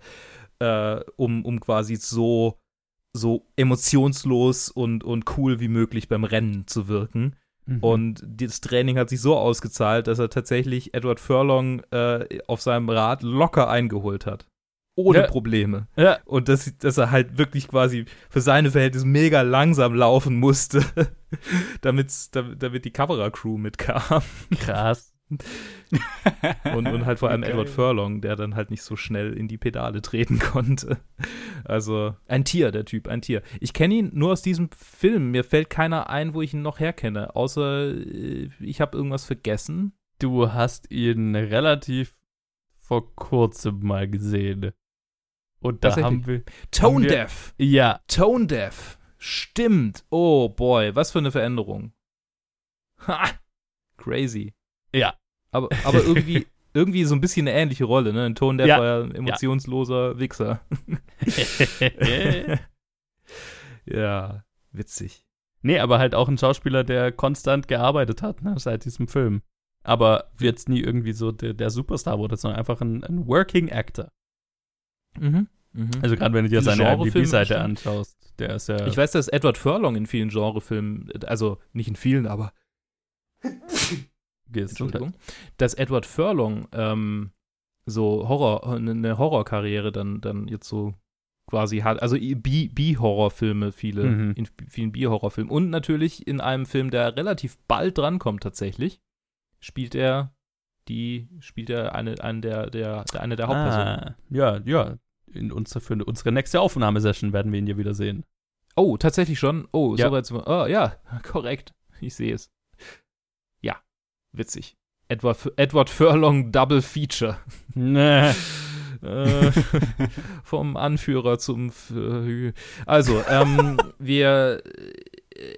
äh, um, um quasi so, so emotionslos und, und cool wie möglich beim Rennen zu wirken. Mhm. Und das Training hat sich so ausgezahlt, dass er tatsächlich Edward Furlong äh, auf seinem Rad locker eingeholt hat. Ohne Ja. Probleme. ja. Und dass, dass er halt wirklich quasi für seine Verhältnisse mega langsam laufen musste, damit's, damit, damit die Kameracrew mitkam. krass. Und, und halt vor allem Geil. Edward Furlong, der dann halt nicht so schnell in die Pedale treten konnte. Also ein Tier, der Typ, ein Tier. Ich kenne ihn nur aus diesem Film. Mir fällt keiner ein, wo ich ihn noch herkenne. Außer äh, ich habe irgendwas vergessen. Du hast ihn relativ vor kurzem mal gesehen. Und da haben wir. Tone Haben wir- Deaf. Ja, Tone Deaf. Stimmt. Oh boy, was für eine Veränderung. Ha! Crazy. ja. Aber, aber irgendwie, irgendwie so ein bisschen eine ähnliche Rolle, ne? Ein Tone Deaf Ja. war ja ein emotionsloser Wichser. ja, witzig. nee, aber halt auch ein Schauspieler, der konstant gearbeitet hat, ne, seit diesem Film. Aber jetzt nie irgendwie so der, der Superstar wurde, sondern einfach ein, ein Working Actor. Mhm. Mhm. Also gerade wenn du dir seine IMDb-Seite anschaust, der ist ja. ich weiß, dass Edward Furlong in vielen Genrefilmen, also nicht in vielen, aber Entschuldigung, dass Edward Furlong ähm, so Horror, eine Horrorkarriere dann, dann jetzt so quasi hat. Also B-Horrorfilme, viele, Mhm. in vielen B-Horrorfilmen. Und natürlich in einem Film, der relativ bald drankommt tatsächlich, spielt er die, spielt er eine, eine der, der, eine der Hauptpersonen. Ah, ja, ja. In unser, für unsere nächste Aufnahmesession werden wir ihn ja wieder sehen. Oh, tatsächlich schon. Oh, Ja. soweit. Oh, ja, korrekt. Ich sehe es. Witzig. Edward, Edward Furlong Double Feature. Nee. äh, vom Anführer zum. also, ähm, wir. Äh,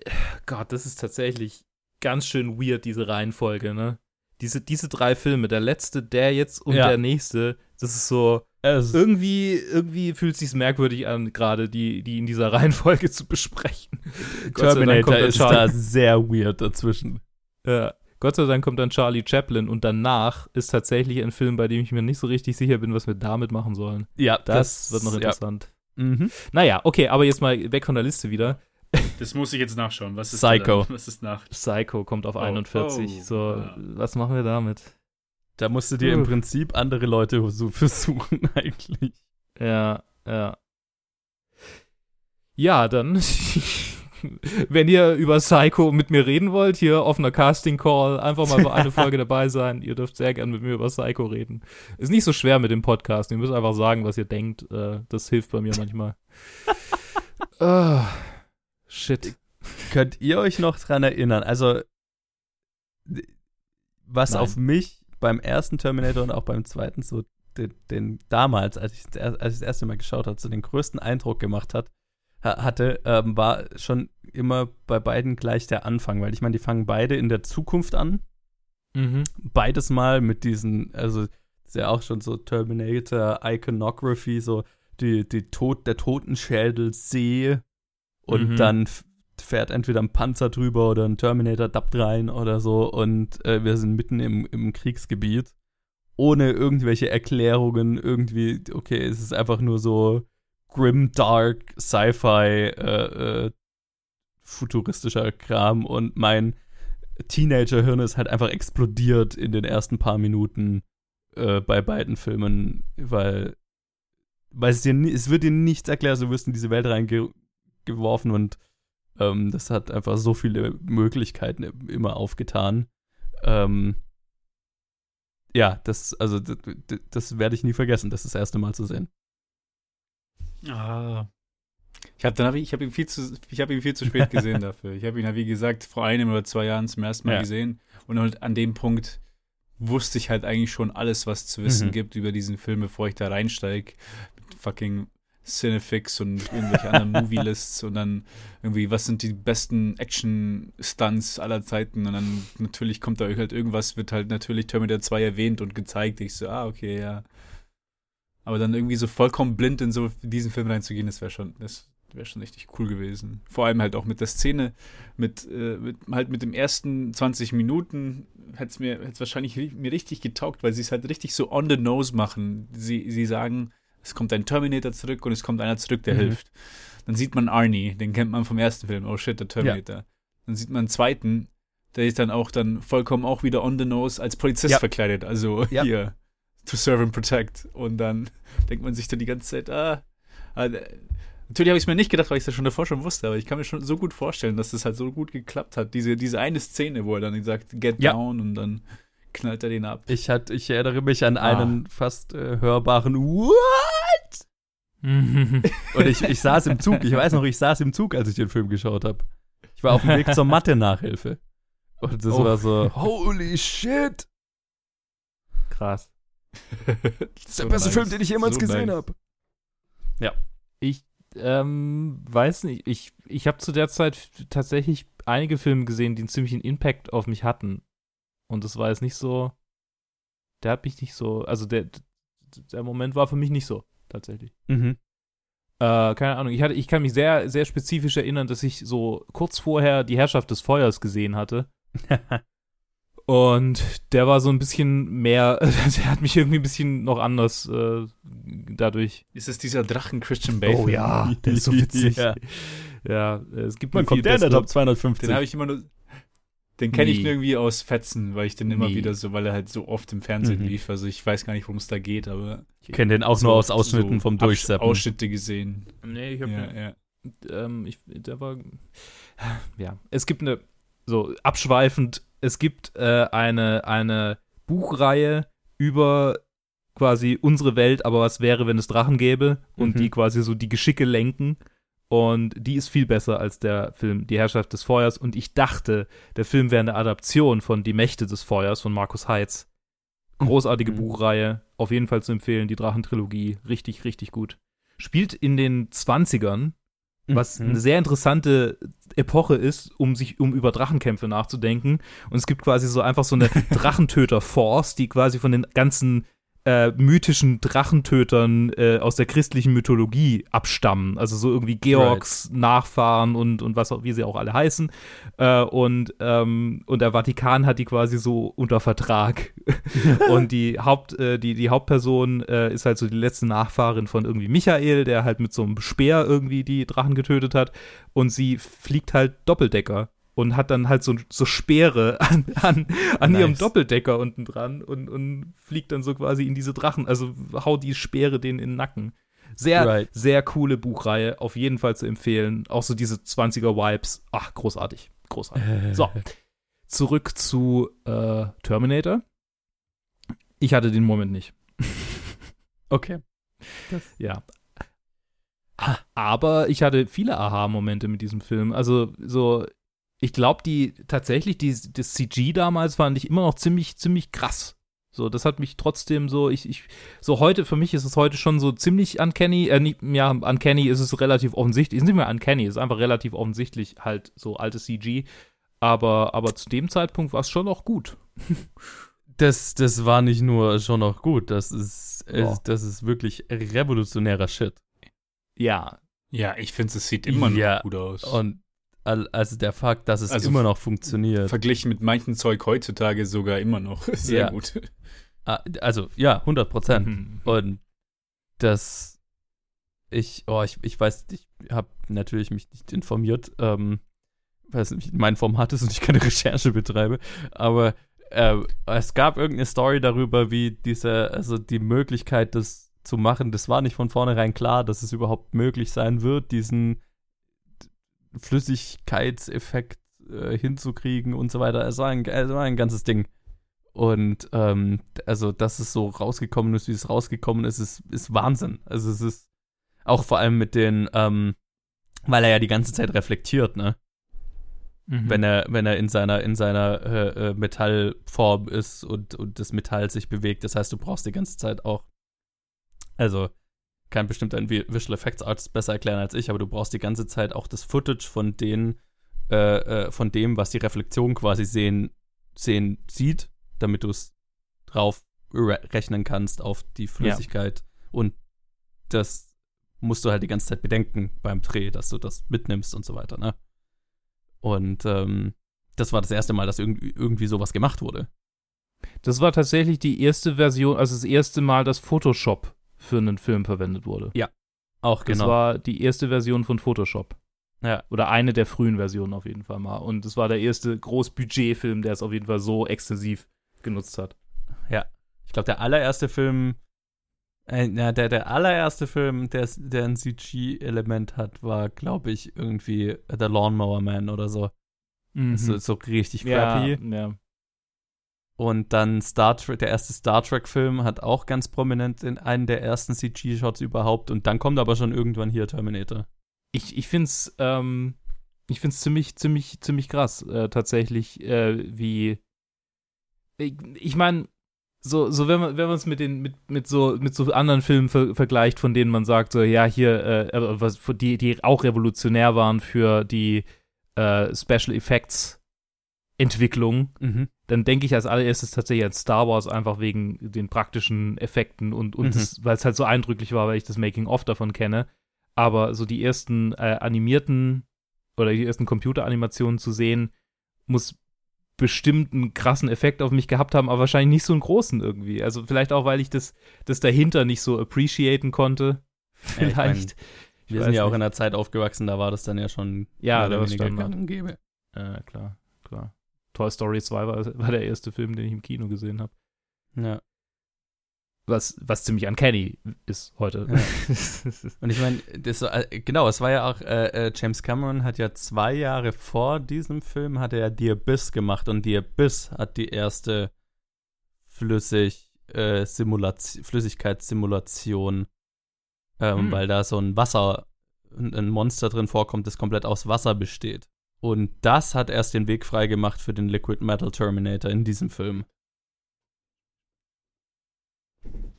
Gott, das ist tatsächlich ganz schön weird, diese Reihenfolge, ne? Diese, diese drei Filme, der letzte, der jetzt und Ja. der nächste, das ist so. Es, Irgendwie, irgendwie fühlt es sich merkwürdig an, gerade die, die in dieser Reihenfolge zu besprechen. Terminator ist da sehr weird dazwischen. Ja. Gott sei Dank kommt dann Charlie Chaplin und danach ist tatsächlich ein Film, bei dem ich mir nicht so richtig sicher bin, was wir damit machen sollen. Ja, Das, wird noch ja. interessant. Mhm. Naja, okay, aber jetzt mal weg von der Liste wieder. Das muss ich jetzt nachschauen. Was ist Psycho. Da? Was ist nach? Psycho kommt auf Oh, 41. oh, so, ja. was machen wir damit? Da musst du dir im Uff. Prinzip andere Leute so versuchen, eigentlich. Ja, ja. Ja, dann, wenn ihr über Psycho mit mir reden wollt, hier offener Casting Call, einfach mal für eine Folge dabei sein. Ihr dürft sehr gern mit mir über Psycho reden. Ist nicht so schwer mit dem Podcast. Ihr müsst einfach sagen, was ihr denkt. Äh, das hilft bei mir manchmal. Ah, shit. Könnt ihr euch noch dran erinnern? Also, was Nein. auf mich beim ersten Terminator und auch beim zweiten so den, den damals, als ich, als ich das erste Mal geschaut habe, so den größten Eindruck gemacht hat, ha- hatte, ähm, war schon immer bei beiden gleich der Anfang, weil ich meine, die fangen beide in der Zukunft an. Mhm. Beides mal mit diesen, also ist ja auch schon so Terminator Iconography, so die, die Tod, der Totenschädel See und Mhm. dann fährt entweder ein Panzer drüber oder ein Terminator dappt rein oder so und äh, wir sind mitten im, im Kriegsgebiet. Ohne irgendwelche Erklärungen, irgendwie, okay, es ist einfach nur so grim, dark, Sci-Fi, äh, äh, futuristischer Kram und mein Teenager-Hirn ist halt einfach explodiert in den ersten paar Minuten äh, bei beiden Filmen, weil, weil es dir, es wird dir nichts erklärt, du wirst in diese Welt reingeworfen und ähm, das hat einfach so viele Möglichkeiten immer aufgetan. Ähm, ja, das, also, das, das werde ich nie vergessen, das das erste Mal zu sehen. Ah. Ich habe hab ich, ich hab ihn viel zu ich habe ihn viel zu spät gesehen dafür. Ich habe ihn ja wie gesagt vor einem oder zwei Jahren zum ersten Mal Ja. gesehen und halt an dem Punkt wusste ich halt eigentlich schon alles, was zu wissen Mhm. gibt über diesen Film, bevor ich da reinsteige mit fucking Cinefix und irgendwelche anderen Movie-Lists und dann irgendwie, was sind die besten Action-Stunts aller Zeiten und dann natürlich kommt da halt irgendwas, wird halt natürlich Terminator 2 erwähnt und gezeigt. Ich so, ah, okay, ja. Aber dann irgendwie so vollkommen blind in so diesen Film reinzugehen, das wäre schon, das wäre schon richtig cool gewesen. Vor allem halt auch mit der Szene, mit, äh, mit halt mit dem ersten 20 Minuten hätte es mir hätt's wahrscheinlich mir richtig getaugt, weil sie es halt richtig so on the nose machen. Sie, sie sagen, es kommt ein Terminator zurück und es kommt einer zurück, der Mhm. hilft. Dann sieht man Arnie, den kennt man vom ersten Film, oh shit, der Terminator. Dann sieht man einen zweiten, der ist dann auch dann vollkommen auch wieder on the nose als Polizist Ja. verkleidet. Also Ja. hier, to serve and protect. Und dann denkt man sich dann die ganze Zeit, ah, ah natürlich habe ich es mir nicht gedacht, weil ich es ja schon davor schon wusste, aber ich kann mir schon so gut vorstellen, dass das halt so gut geklappt hat. Diese, diese eine Szene, wo er dann sagt, get Ja. down und dann knallt er den ab. Ich, hat, ich erinnere mich an Ah. einen fast äh, hörbaren What? Und ich, ich saß im Zug, ich weiß noch, ich saß im Zug, als ich den Film geschaut habe. Ich war auf dem Weg zur Mathe-Nachhilfe. Und das Oh. war so, holy shit! Krass. Das ist der beste Film, den ich jemals So gesehen nice. habe. Ich ähm, weiß nicht, ich, ich habe zu der Zeit tatsächlich einige Filme gesehen, die einen ziemlichen Impact auf mich hatten. Und das war jetzt nicht so, der hat mich nicht so, also der, der Moment war für mich nicht so, tatsächlich. Mhm. Äh, keine Ahnung, ich, hatte, ich kann mich sehr, sehr spezifisch erinnern, dass ich so kurz vorher die Herrschaft des Feuers gesehen hatte. Und der war so ein bisschen mehr, der hat mich irgendwie ein bisschen noch anders äh, dadurch. Ist es dieser Drachen Christian Bale? Oh ja, der ist so witzig. Ja. Ja, es gibt Man kommt der in der Top 250. Den habe ich immer nur. Den kenne ich Nee. nur irgendwie aus Fetzen, weil ich den immer Nee. wieder so, weil er halt so oft im Fernsehen Mhm. lief. Also ich weiß gar nicht, worum es da geht, aber ich kenne den auch so nur aus Ausschnitten so vom Durchseppen. Ausschnitte gesehen. Nee, ich hab Ja, ja. ähm, ich, der war, ja, es gibt eine, so abschweifend, es gibt äh, eine, eine Buchreihe über quasi unsere Welt, aber was wäre, wenn es Drachen gäbe und Mhm. die quasi so die Geschicke lenken. Und die ist viel besser als der Film Die Herrschaft des Feuers. Und ich dachte, der Film wäre eine Adaption von Die Mächte des Feuers von Markus Heitz. Großartige Mhm. Buchreihe, auf jeden Fall zu empfehlen, die Drachentrilogie, richtig, richtig gut. Spielt in den 20ern, was Mhm. eine sehr interessante Epoche ist, um sich um über Drachenkämpfe nachzudenken. Und es gibt quasi so einfach so eine Drachentöter-Force, die quasi von den ganzen äh, mythischen Drachentötern äh, aus der christlichen Mythologie abstammen. Also so irgendwie Georgs Nachfahren und, und was auch, wie sie auch alle heißen. Äh, und, ähm, und der Vatikan hat die quasi so unter Vertrag. und die Haupt, äh, die, die Hauptperson äh, ist halt so die letzte Nachfahrin von irgendwie Michael, der halt mit so einem Speer irgendwie die Drachen getötet hat. Und sie fliegt halt Doppeldecker und hat dann halt so, so Speere an, an, an Nice. ihrem Doppeldecker unten dran und, und fliegt dann so quasi in diese Drachen, also haut die Speere denen in den Nacken. Sehr, Right. sehr coole Buchreihe, auf jeden Fall zu empfehlen. Auch so diese 20er-Vibes. Ach, großartig. Großartig. So, zurück zu äh, Terminator. Ich hatte den Moment nicht. Okay. Ja. Aber ich hatte viele Aha-Momente mit diesem Film. Also, so, ich glaube, die tatsächlich, die, das CG damals fand ich immer noch ziemlich, ziemlich krass. So, das hat mich trotzdem so, ich, ich, so heute, für mich ist es heute schon so ziemlich uncanny, äh, nicht, ja, uncanny ist es relativ offensichtlich, ist nicht mehr uncanny, ist einfach relativ offensichtlich halt so altes CG. Aber, aber zu dem Zeitpunkt war es schon noch gut. Das, das war nicht nur schon noch gut, das ist, ist das ist wirklich revolutionärer Shit. Ja, Ja, ich finde, es sieht immer noch Ja, gut aus. Und also der Fakt, dass es Also immer noch funktioniert. Verglichen mit manchen Zeug heutzutage sogar immer noch. Sehr Ja. gut. Ah, Also, ja, 100 Prozent. Mhm. Und das, ich, oh, ich, ich weiß, ich habe natürlich mich nicht informiert, ähm, weil es nicht mein Format ist und ich keine Recherche betreibe, aber äh, es gab irgendeine Story darüber, wie diese, also die Möglichkeit, das zu machen, das war nicht von vornherein klar, dass es überhaupt möglich sein wird, diesen Flüssigkeitseffekt äh, hinzukriegen und so weiter. Es war ein, es war ein ganzes Ding. Und ähm, also, dass es so rausgekommen ist, wie es rausgekommen ist, ist, ist Wahnsinn. Also es ist auch vor allem mit den, ähm, weil er ja die ganze Zeit reflektiert, ne? Mhm. Wenn er, wenn er in seiner, in seiner äh, äh, Metallform ist und, und das Metall sich bewegt. Das heißt, du brauchst die ganze Zeit auch, also kann bestimmt ein Vi- Visual Effects Artist besser erklären als ich, aber du brauchst die ganze Zeit auch das Footage von den, äh, äh, von dem, was die Reflexion quasi sehen, sehen sieht, damit du es drauf re- rechnen kannst auf die Flüssigkeit. Und das musst du halt die ganze Zeit bedenken beim Dreh, dass du das mitnimmst und so weiter, ne? Und ähm, das war das erste Mal, dass irgendwie, irgendwie sowas gemacht wurde. Das war tatsächlich die erste Version, also das erste Mal, dass Photoshop für einen Film verwendet wurde. Auch Das genau. war die erste Version von Photoshop. Ja. Oder eine der frühen Versionen auf jeden Fall mal. Und es war der erste Großbudgetfilm, der es auf jeden Fall so extensiv genutzt hat. Ich glaube, der allererste Film, äh, na, der, der allererste Film, der, der ein CG-Element hat, war, glaube ich, irgendwie The Lawnmower Man oder so. So, so richtig Mhm. ja, crappy. ja. Und dann Star Trek, der erste Star Trek-Film hat auch ganz prominent in einen der ersten CG-Shots überhaupt. Und dann kommt aber schon irgendwann hier Terminator. Ich, ich finde es ähm, ich find's ziemlich, ziemlich, ziemlich krass, äh, tatsächlich, äh, wie. Ich, ich meine, so, so wenn man wenn man es mit den mit, mit so mit so anderen Filmen ver vergleicht, von denen man sagt so ja hier äh, äh, was die die auch revolutionär waren für die äh, Special Effects Entwicklung, Mhm. Dann denke ich als allererstes tatsächlich an Star Wars einfach wegen den praktischen Effekten und, und Mhm. weil es halt so eindrücklich war, weil ich das Making-of davon kenne. Aber so die ersten äh, animierten oder die ersten Computeranimationen zu sehen, muss bestimmt einen krassen Effekt auf mich gehabt haben, aber wahrscheinlich nicht so einen großen irgendwie. Also vielleicht auch, weil ich das, das dahinter nicht so appreciaten konnte. Ja, ich mein, Vielleicht. Ich Wir sind ja auch in einer Zeit aufgewachsen, da war das dann ja schon Ja, da gang und gäbe. Äh, klar, klar. Toy Story 2 war, war der erste Film, den ich im Kino gesehen habe. Ja. Was, was ziemlich uncanny ist heute. Und ich meine, äh, genau, es war ja auch, äh, äh, James Cameron hat ja zwei Jahre vor diesem Film hat er ja The Abyss gemacht und The Abyss hat die erste Flüssig, äh, Simulation, Flüssigkeitssimulation, ähm, Hm. weil da so ein Wasser, ein ein Monster drin vorkommt, das komplett aus Wasser besteht. Und das hat erst den Weg frei gemacht für den Liquid Metal Terminator in diesem Film.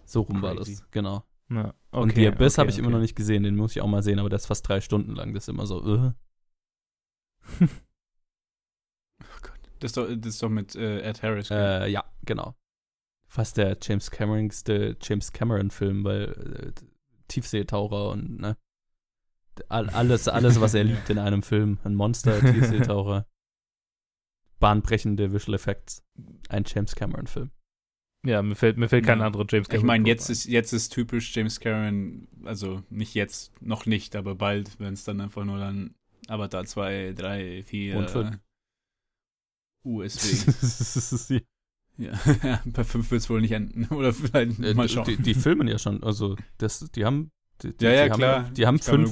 So rum war Crazy. das, genau. Ja, und The Abyss okay, habe ich immer okay. noch nicht gesehen, den muss ich auch mal sehen, aber der ist fast drei Stunden lang. Das ist immer so, äh. Das ist doch, das ist doch mit äh, Ed Harris. Äh, ja, genau. Fast der James Cameronste James Cameron-Film, weil äh, Tiefseetaucher und ne. All, alles, alles, was er liebt in einem Film. Ein Monster, Tiefseetaucher. Bahnbrechende Visual Effects. Ein James Cameron-Film. Ja, mir fällt, mir fällt kein Ja. anderer James ich Cameron. meine, Film jetzt ist, jetzt ist typisch James Cameron, also nicht jetzt, noch nicht, aber bald, wenn es dann einfach nur dann Avatar 2, 3, 4 Und fünf. USW. ja, bei 5 wird es wohl nicht enden. Oder vielleicht Äh, mal die, schauen. die, die filmen ja schon. Also, das, die haben. Die, die, Ja, ja, die klar. Haben, die haben fünf,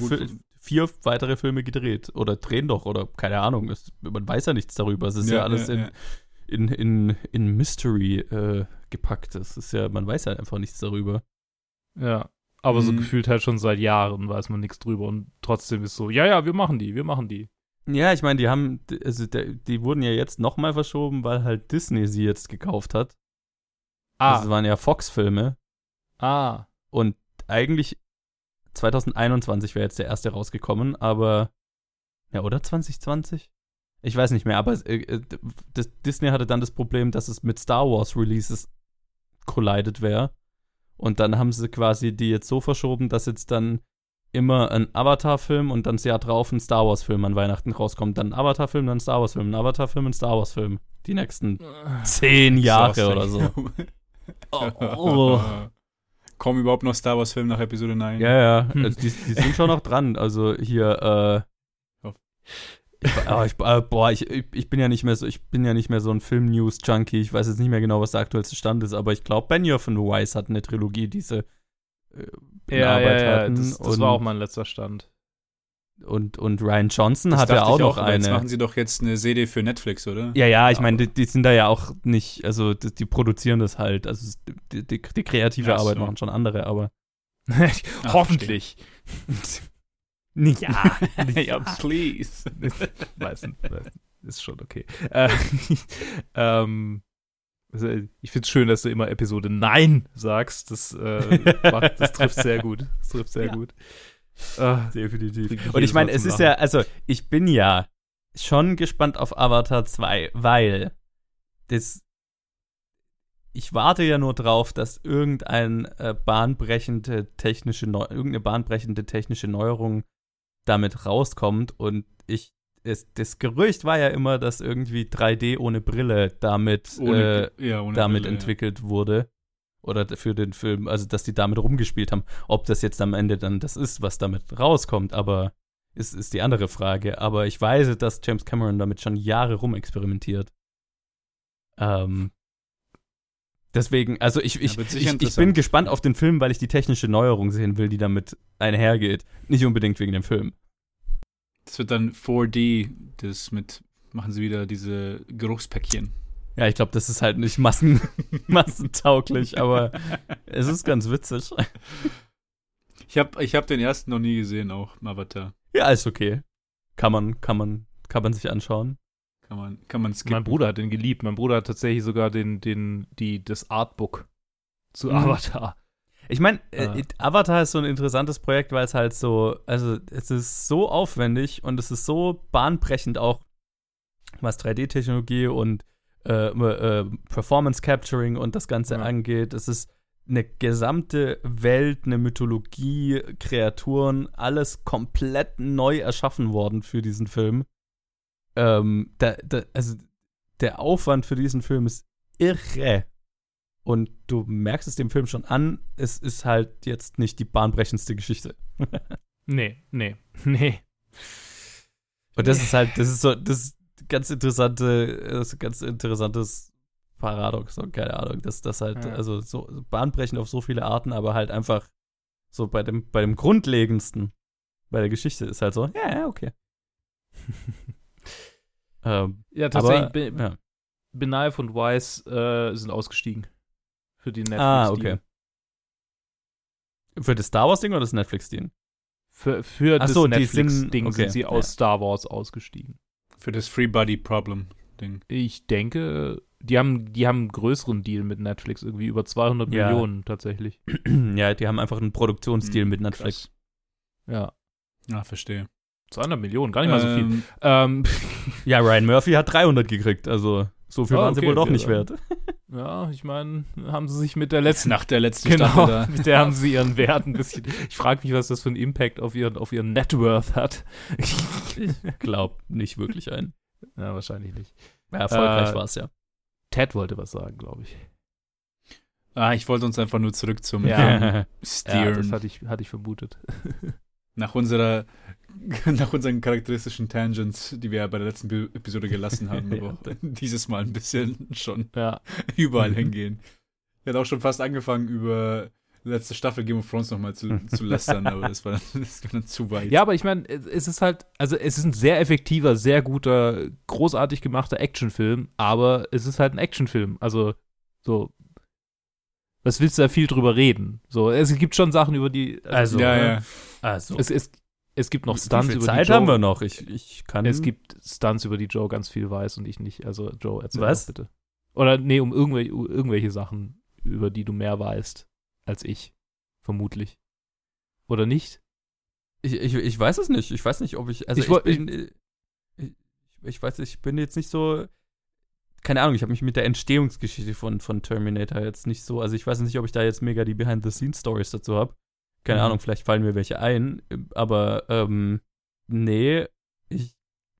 vier weitere Filme gedreht. Oder drehen doch, oder keine Ahnung. Es, man weiß ja nichts darüber. Es ist ja, alles in, ja. in, in, in Mystery äh, gepackt. Das ist ja, man weiß halt einfach nichts darüber. Ja. Aber so Mhm. gefühlt halt schon seit Jahren weiß man nichts drüber und trotzdem ist so, ja, ja, wir machen die, wir machen die. Ja, ich meine, die haben, also der, die wurden ja jetzt nochmal verschoben, weil halt Disney sie jetzt gekauft hat. Ah, Das waren ja Fox-Filme. ah. Und eigentlich 2021 wäre jetzt der erste rausgekommen, aber ja, oder 2020? Ich weiß nicht mehr, aber äh, äh, das, Disney hatte dann das Problem, dass es mit Star Wars Releases collided wäre. Und dann haben sie quasi die jetzt so verschoben, dass jetzt dann immer ein Avatar-Film und dann das Jahr drauf ein Star Wars-Film an Weihnachten rauskommt. Dann ein Avatar-Film, dann ein Star Wars-Film, ein Avatar-Film, ein Star Wars-Film. Die nächsten zehn Jahre oder so. Oh, oh. Kommen überhaupt noch Star Wars-Filme nach Episode 9? Ja, ja, Hm. also die, die sind schon noch dran. Also hier, äh. Ich, aber ich, äh, boah, ich, ich bin ja nicht mehr so, ich bin ja nicht mehr so ein Film-News-Junkie. Ich weiß jetzt nicht mehr genau, was der aktuellste Stand ist, aber ich glaube, Benioff und Weiss hatten eine Trilogie, die sie äh, in Ja, ja, ja, hatten. das, das und, war auch mein letzter Stand. Und, und Ryan Johnson Das hatte dachte auch noch aber Jetzt eine. machen sie doch jetzt eine Serie für Netflix, oder? Ja, ja, ich meine, die, die sind da ja auch nicht, also die, die produzieren das halt. Also die, die, die kreative Ach so. Arbeit machen schon andere, aber. Hoffentlich. ja. ja, please. weiß nicht, weiß nicht. Ist schon okay. Äh, ähm, also, ich finde es schön, dass du immer Episode Nein sagst. Das, äh, macht, das trifft sehr gut. Das trifft sehr Ja. gut. Äh, Definitiv. Und ich meine, es ist ja, also ich bin ja schon gespannt auf Avatar 2, weil das ich warte ja nur drauf, dass irgendein äh, bahnbrechende technische Neu irgendeine bahnbrechende technische Neuerung damit rauskommt und ich es, das Gerücht war ja immer, dass irgendwie 3D ohne Brille damit Ohne, äh, ja, ohne damit Brille, entwickelt wurde. Oder für den Film, also dass die damit rumgespielt haben. Ob das jetzt am Ende dann das ist, was damit rauskommt, aber ist, ist die andere Frage. Aber ich weiß, dass James Cameron damit schon Jahre rumexperimentiert. Ähm, deswegen, also ich, ich, sicher ich, ich bin gespannt auf den Film, weil ich die technische Neuerung sehen will, die damit einhergeht. Nicht unbedingt wegen dem Film. Ja. Das wird dann 4D, das mit, machen sie wieder diese Geruchspäckchen. Ja, ich glaube, das ist halt nicht massen, massentauglich, aber es ist ganz witzig. Ich habe ich hab den ersten noch nie gesehen, auch Avatar. Ja, ist okay. Kann man, kann man, kann man sich anschauen. Kann man, kann man skippen. mein Bruder hat den geliebt. Mein Bruder hat tatsächlich sogar den, den, die, das Artbook zu Mhm. Avatar. Ich meine, Ah. äh, Avatar ist so ein interessantes Projekt, weil es halt so, also es ist so aufwendig und es ist so bahnbrechend auch, was 3D-Technologie und äh, äh, Performance Capturing und das Ganze Ja. angeht. Es ist eine gesamte Welt, eine Mythologie, Kreaturen, alles komplett neu erschaffen worden für diesen Film. Ähm, da, da, also der Aufwand für diesen Film ist irre. Und du merkst es dem Film schon an, es ist halt jetzt nicht die bahnbrechendste Geschichte. Nee, nee, nee. Und das ist halt, das ist so, das ist ganz interessante, das ganz interessantes Paradoxon, keine Ahnung, dass das halt, Ja. also so bahnbrechend auf so viele Arten, aber halt einfach so bei dem, bei dem Grundlegendsten, bei der Geschichte ist halt so, ja, ja, okay. ähm, Ja, tatsächlich, aber, Be- ja. Und Weiss äh, sind ausgestiegen. Für die Netflix. Ah, okay. Für das Star Wars-Ding oder das Netflix-Ding? Für, für Ach das so, Netflix-Ding sind- okay, sind sie aus ja. Star Wars ausgestiegen. Für das Free Body Problem Ding. Ich denke Die haben, die haben einen größeren Deal mit Netflix, irgendwie über 200 Ja. Millionen tatsächlich. ja, die haben einfach einen Produktionsdeal Hm, mit Netflix. Ja. Ja, verstehe. 200 Millionen, gar nicht mal so viel. Ähm, Ähm, Ja, Ryan Murphy hat 300 gekriegt, also so viel Oh, waren sie okay, wohl doch okay, nicht dann. wert. Ja, ich meine, haben sie sich mit der letzten Nach der letzten Genau, Staffel da. mit der haben sie ihren Wert ein bisschen. Ich frage mich, was das für einen Impact auf ihren, auf ihren Net Worth hat. Glaub nicht wirklich ein. ja, wahrscheinlich nicht. Ja, erfolgreich Äh, war es ja. Ted wollte was sagen, glaube ich. Ah, ich wollte uns einfach nur zurück zum Ja. Film Ja, steeren. das hatte ich, hatte ich vermutet. nach unserer nach unseren charakteristischen Tangents, die wir ja bei der letzten Bi- Episode gelassen haben, Ja. aber auch dieses Mal ein bisschen schon Ja. überall Mhm. hingehen. Ich hatte auch schon fast angefangen, über letzte Staffel Game of Thrones nochmal zu, zu lästern, aber das war, dann, das war dann zu weit. Ja, aber ich meine, es es ist halt, also es ist ein sehr effektiver, sehr guter, großartig gemachter Actionfilm, aber es ist halt ein Actionfilm. Also, so, was willst du da viel drüber reden? So, es gibt schon Sachen, über die. Also, ja, ne? ja. Also, Es, es, es gibt noch wie Stunts viel über Zeit die Joe, haben wir noch? Ich, ich kann. Es gibt Stunts, über die Joe ganz viel weiß und ich nicht. Also, Joe, erzähl Was? bitte. Oder, nee, um irgendwelche, irgendwelche Sachen, über die du mehr weißt als ich. Vermutlich. Oder nicht? Ich, ich, ich weiß es nicht. Ich weiß nicht, ob ich. Also Ich ich, bin. äh, Ich, ich weiß, ich bin jetzt nicht so. Keine Ahnung, ich habe mich mit der Entstehungsgeschichte von, von Terminator jetzt nicht so. Also ich weiß nicht, ob ich da jetzt mega die Behind-the-Scenes-Stories dazu habe. Keine Mhm. Ahnung, vielleicht fallen mir welche ein. Aber ähm, nee, ich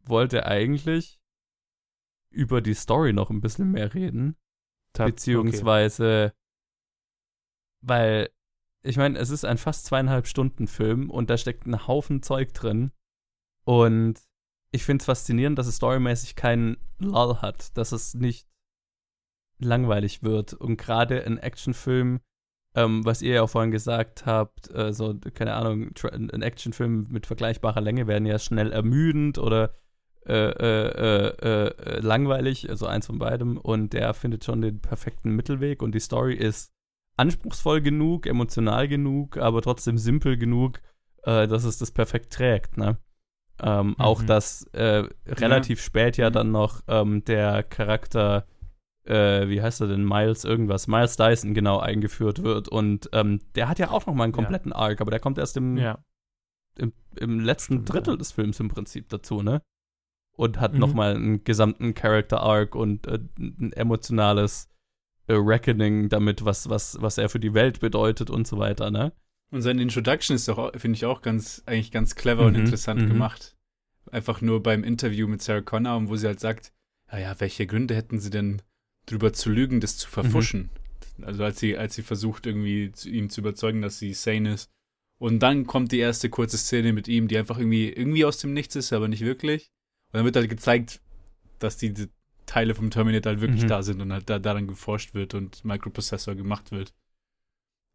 wollte eigentlich über die Story noch ein bisschen mehr reden. Ta- Beziehungsweise, weil, ich meine, es ist ein fast zweieinhalb Stunden Film und da steckt ein Haufen Zeug drin. Und ich finde es faszinierend, dass es storymäßig keinen Lull hat, dass es nicht langweilig wird. Und gerade ein Actionfilm, ähm, was ihr ja auch vorhin gesagt habt, äh, so, keine Ahnung, ein Actionfilm mit vergleichbarer Länge werden ja schnell ermüdend oder äh, äh, äh, äh, langweilig, also eins von beidem. Und der findet schon den perfekten Mittelweg und die Story ist anspruchsvoll genug, emotional genug, aber trotzdem simpel genug, äh, dass es das perfekt trägt, ne? Ähm, Auch, Mhm. dass äh, relativ spät ja Mhm. dann noch ähm, der Charakter, äh, wie heißt er denn, Miles irgendwas, Miles Dyson genau eingeführt wird und ähm, der hat ja auch noch mal einen Ja. kompletten Arc, aber der kommt erst im, Ja. im, im letzten Drittel ja. des Films im Prinzip dazu, ne? Und hat Mhm. noch mal einen gesamten Character Arc und äh, ein emotionales äh, Reckoning damit, was, was, was er für die Welt bedeutet und so weiter, ne? Und seine Introduction ist doch, finde ich, auch ganz, eigentlich ganz clever und Mhm, interessant mhm. gemacht. Einfach nur beim Interview mit Sarah Connor, wo sie halt sagt, ja, ja, welche Gründe hätten sie denn drüber zu lügen, das zu verfuschen? Also als sie, als sie versucht, irgendwie zu, ihm zu überzeugen, dass sie sane ist. Und dann kommt die erste kurze Szene mit ihm, die einfach irgendwie, irgendwie aus dem Nichts ist, aber nicht wirklich. Und dann wird halt gezeigt, dass die, die Teile vom Terminator halt wirklich Mhm. da sind und halt da, daran geforscht wird und Microprozessor gemacht wird.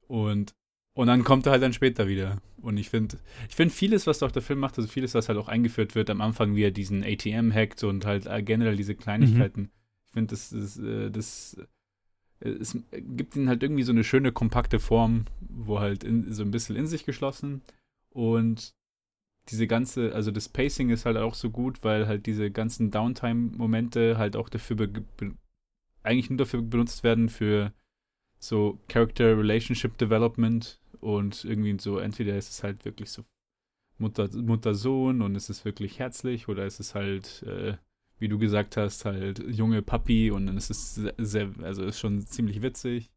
Und, und dann kommt er halt dann später wieder. Und ich finde, ich finde vieles, was doch der Film macht, also vieles, was halt auch eingeführt wird am Anfang, wie er diesen ATM hackt und halt generell diese Kleinigkeiten. Ich finde, das, das, äh, das äh, es gibt ihnen halt irgendwie so eine schöne, kompakte Form, wo halt in, so ein bisschen in sich geschlossen. Und diese ganze, also das Pacing ist halt auch so gut, weil halt diese ganzen Downtime-Momente halt auch dafür eigentlich nur dafür benutzt werden für so Character Relationship Development und irgendwie so, entweder ist es halt wirklich so Mutter, Mutter-Sohn und es ist wirklich herzlich oder es ist halt, äh, wie du gesagt hast, halt junge Papi und dann ist es sehr, also ist schon ziemlich witzig.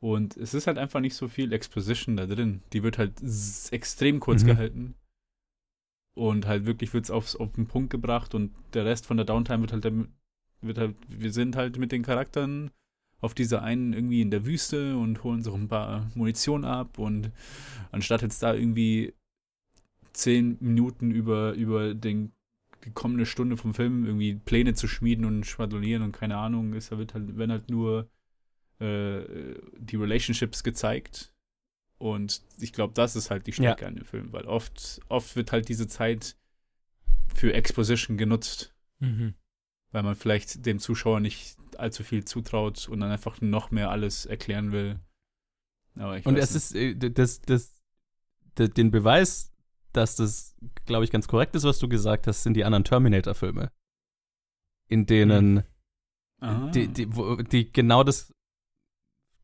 Und es ist halt einfach nicht so viel Exposition da drin. Die wird halt extrem kurz Mhm. gehalten. Und halt wirklich wird es auf den Punkt gebracht und der Rest von der Downtime wird halt, wird halt, wir sind halt mit den Charakteren auf dieser einen irgendwie in der Wüste und holen so ein paar Munition ab und anstatt jetzt da irgendwie zehn Minuten über, über den, die kommende Stunde vom Film irgendwie Pläne zu schmieden und schwadronieren und keine Ahnung, ist, da wird halt, werden halt nur äh, die Relationships gezeigt. Und ich glaube, das ist halt die Stärke an dem Film, weil oft, oft wird halt diese Zeit für Exposition genutzt, Mhm. weil man vielleicht dem Zuschauer nicht allzu viel zutraut und dann einfach noch mehr alles erklären will. Aber ich Und es nicht. ist, äh, das, das, d- den Beweis, dass das, glaube ich, ganz korrekt ist, was du gesagt hast, sind die anderen Terminator-Filme. In denen ah. die, die, wo, die genau das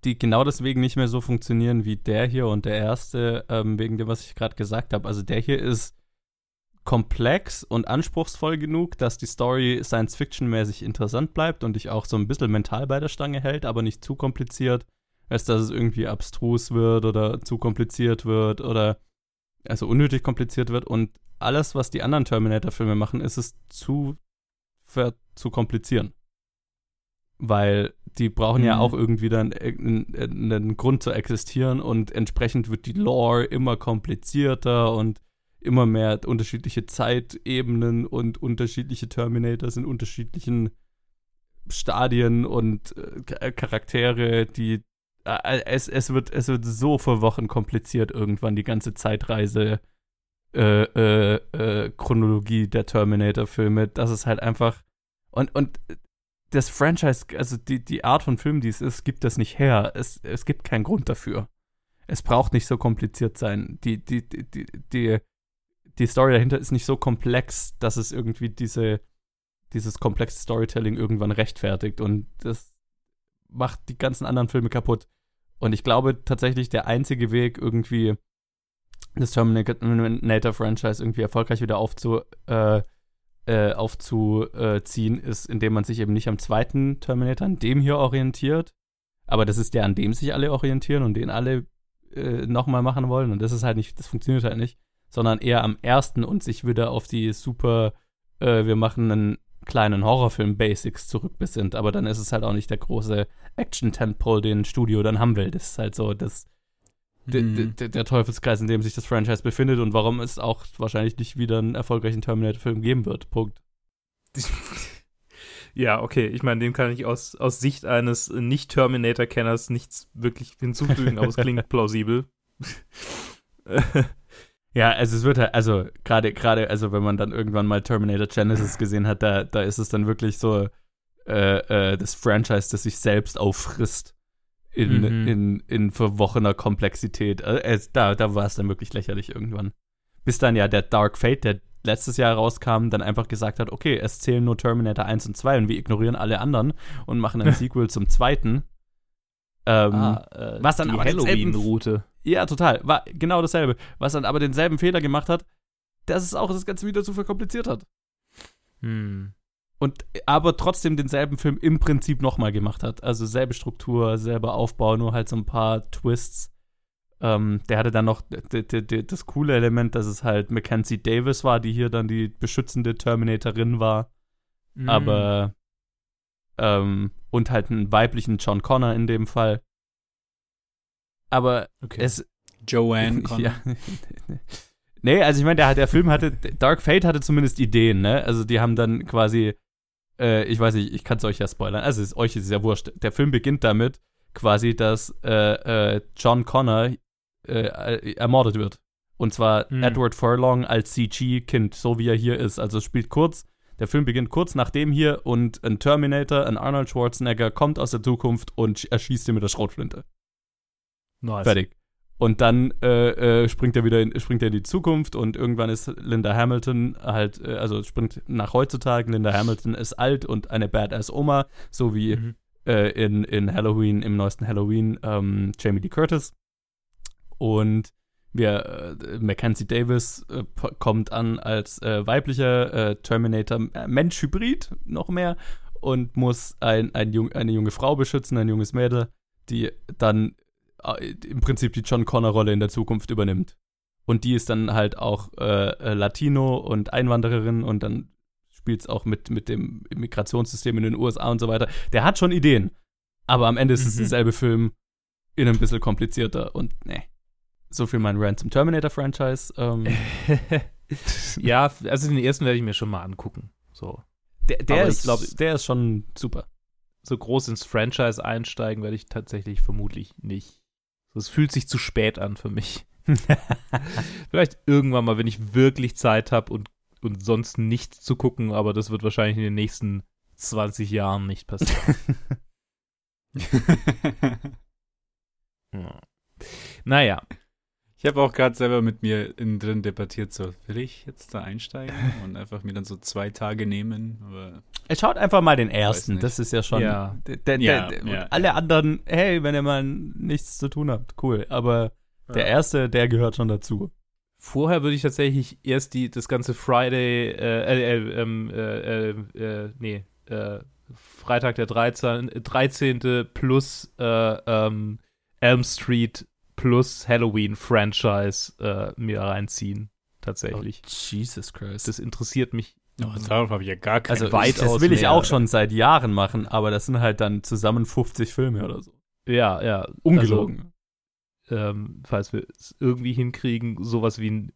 die genau deswegen nicht mehr so funktionieren wie der hier und der erste, ähm, wegen dem, was ich gerade gesagt habe. Also der hier ist komplex und anspruchsvoll genug, dass die Story Science-Fiction-mäßig interessant bleibt und dich auch so ein bisschen mental bei der Stange hält, aber nicht zu kompliziert, als dass es irgendwie abstrus wird oder zu kompliziert wird oder also unnötig kompliziert wird. Und alles, was die anderen Terminator-Filme machen, ist es zu, zu komplizieren. Weil die brauchen mhm. ja auch irgendwie dann einen, einen, Grund zu existieren und entsprechend wird die Lore immer komplizierter und immer mehr unterschiedliche Zeitebenen und unterschiedliche Terminators in unterschiedlichen Stadien und äh, Charaktere, die äh, es, es, wird, es wird so für Wochen kompliziert irgendwann, die ganze Zeitreise äh, äh, äh Chronologie der Terminator-Filme, dass es halt einfach und, und das Franchise, also die, die Art von Film, die es ist, gibt das nicht her. Es, es gibt keinen Grund dafür. Es braucht nicht so kompliziert sein. Die, die, die, die, die Story dahinter ist nicht so komplex, dass es irgendwie diese, dieses komplexe Storytelling irgendwann rechtfertigt. Und das macht die ganzen anderen Filme kaputt. Und ich glaube tatsächlich, der einzige Weg, irgendwie das Terminator-Franchise irgendwie erfolgreich wieder aufzu, äh, äh, aufzuziehen, ist, indem man sich eben nicht am zweiten Terminator, an dem hier orientiert, aber das ist der, an dem sich alle orientieren und den alle äh, nochmal machen wollen. Und das ist halt nicht, das funktioniert halt nicht, sondern eher am ersten und sich wieder auf die super, äh, wir machen einen kleinen Horrorfilm-Basics zurückbesinnt, aber dann ist es halt auch nicht der große Action-Tentpole, den Studio dann haben will. Das ist halt so das mhm. der Teufelskreis, in dem sich das Franchise befindet und warum es auch wahrscheinlich nicht wieder einen erfolgreichen Terminator-Film geben wird. Punkt. Ja, okay. Ich meine, dem kann ich aus, aus Sicht eines Nicht-Terminator-Kenners nichts wirklich hinzufügen, aber es klingt plausibel. ja, also es wird halt, also gerade, gerade, also wenn man dann irgendwann mal Terminator Genesis gesehen hat, da, da ist es dann wirklich so äh, äh, das Franchise, das sich selbst auffrisst in, mhm. in, in verworrener Komplexität. Äh, da da war es dann wirklich lächerlich irgendwann. Bis dann ja der Dark Fate, der letztes Jahr rauskam, dann einfach gesagt hat, okay, es zählen nur Terminator 1 und 2 und wir ignorieren alle anderen und machen ein Sequel zum zweiten. Ähm, ah, äh, was dann die Halloween-Route. Ja, total. War genau dasselbe. Was dann aber denselben Fehler gemacht hat, dass es auch das Ganze wieder zu verkompliziert hat. Hm und aber trotzdem denselben Film im Prinzip nochmal gemacht hat. Also selbe Struktur, selber Aufbau, nur halt so ein paar Twists. Ähm, der hatte dann noch das coole Element, dass es halt Mackenzie Davis war, die hier dann die beschützende Terminatorin war. Mhm. Aber ähm, und halt einen weiblichen John Connor in dem Fall. Aber okay. es. Joanne Connor. Ja. nee, also ich meine, der, der Film hatte, Dark Fate hatte zumindest Ideen, ne? Also die haben dann quasi äh, ich weiß nicht, ich kann es euch ja spoilern. Also ist, euch ist es ja wurscht. Der Film beginnt damit, quasi, dass äh, äh, John Connor äh, ermordet wird. Und zwar hm. Edward Furlong als CG-Kind, so wie er hier ist. Also spielt kurz, der Film beginnt kurz nachdem hier und ein Terminator, ein Arnold Schwarzenegger, kommt aus der Zukunft und erschießt ihn mit der Schrotflinte. Nice. Fertig. Und dann äh, äh, springt er wieder in, springt er in die Zukunft und irgendwann ist Linda Hamilton halt, äh, also springt nach heutzutage. Linda Hamilton ist alt und eine Badass Oma, so wie mhm. Äh, in, in Halloween, im neuesten Halloween, ähm, Jamie Lee Curtis. Und wir, äh, Mackenzie Davis äh, kommt an als weiblicher Terminator Mensch-Hybrid, noch mehr, und muss ein, ein jung, eine junge Frau beschützen, ein junges Mädel, die dann äh, im Prinzip die John Connor-Rolle in der Zukunft übernimmt. Und die ist dann halt auch äh, äh Latino und Einwandererin und dann spielt es auch mit, mit dem Migrationssystem in den USA und so weiter. Der hat schon Ideen, aber am Ende ist es mhm. derselbe Film in ein bisschen komplizierter und ne. So viel mein Rant zum Terminator-Franchise. Ähm. ja, also den ersten werde ich mir schon mal angucken. So. Der, der ist, glaub, der ist schon super. So groß ins Franchise einsteigen werde ich tatsächlich vermutlich nicht. Es fühlt sich zu spät an für mich. Vielleicht irgendwann mal, wenn ich wirklich Zeit habe und, und sonst nichts zu gucken, aber das wird wahrscheinlich in den nächsten 20 Jahren nicht passieren. ja. Naja. Ich habe auch gerade selber mit mir innen drin debattiert, so, will ich jetzt da einsteigen und einfach mir dann so zwei Tage nehmen? Aber Es schaut einfach mal den ersten, das ist ja schon. Ja. Der, der, Ja, der, ja, und alle anderen, hey, wenn ihr mal nichts zu tun habt, cool. Aber der erste, der gehört schon dazu. Vorher würde ich tatsächlich erst die, das ganze Friday, äh, äh, äh, ähm, äh, äh, äh, nee, äh, Freitag der 13. 13. plus äh, ähm, Elm Street plus Halloween Franchise äh, mir reinziehen. Tatsächlich. Jesus Christ. Das interessiert mich. oh, darauf habe ich ja gar keine also, weit das will ich mehr. auch schon seit Jahren machen, aber das sind halt dann zusammen 50 Filme oder so. Ja, ja. Ungelogen. Also, ähm, falls wir es irgendwie hinkriegen, sowas wie ein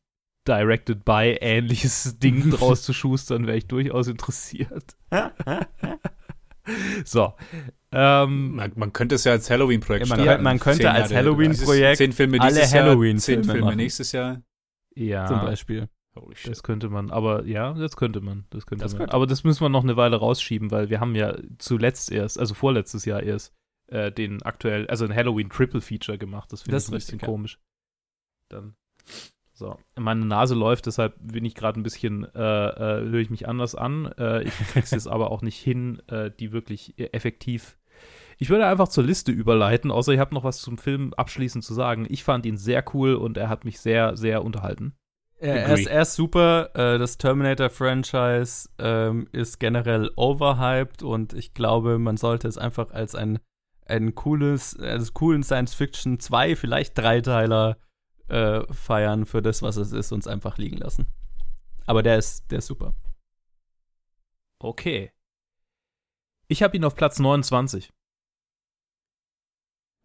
Directed by ähnliches Ding draus zu schustern, wäre ich durchaus interessiert. so. Ähm, Man, man könnte es ja als Halloween-Projekt Ja, man starten. könnte- man könnte Zehn als Halloween-Projekt zehn Filme alle dieses Jahr, Halloween-Filme zehn Filme machen. nächstes Jahr. ja, Zum Beispiel. Holy shit. das könnte man. Aber ja, das könnte man. Das könnte Das man. könnte Aber das müssen wir noch eine Weile rausschieben, weil wir haben ja zuletzt erst, also vorletztes Jahr erst, äh, den aktuell, also ein Halloween Triple Feature gemacht. Das finde ich ein bisschen richtig, ja. komisch. Dann. So, meine Nase läuft, deshalb bin ich gerade ein bisschen, äh, äh, höre ich mich anders an. Äh, ich krieg's jetzt aber auch nicht hin, äh, die wirklich effektiv. Ich würde einfach zur Liste überleiten, außer ihr habt noch was zum Film abschließend zu sagen. Ich fand ihn sehr cool und er hat mich sehr, sehr unterhalten. Er, ist, er ist super. Äh, das Terminator-Franchise ähm, ist generell overhyped und ich glaube, man sollte es einfach als ein, ein cooles, als coolen Science-Fiction zwei, vielleicht Dreiteiler äh, feiern für das, was es ist, und es einfach liegen lassen. Aber der ist, der ist super. Okay. Ich habe ihn auf Platz 29.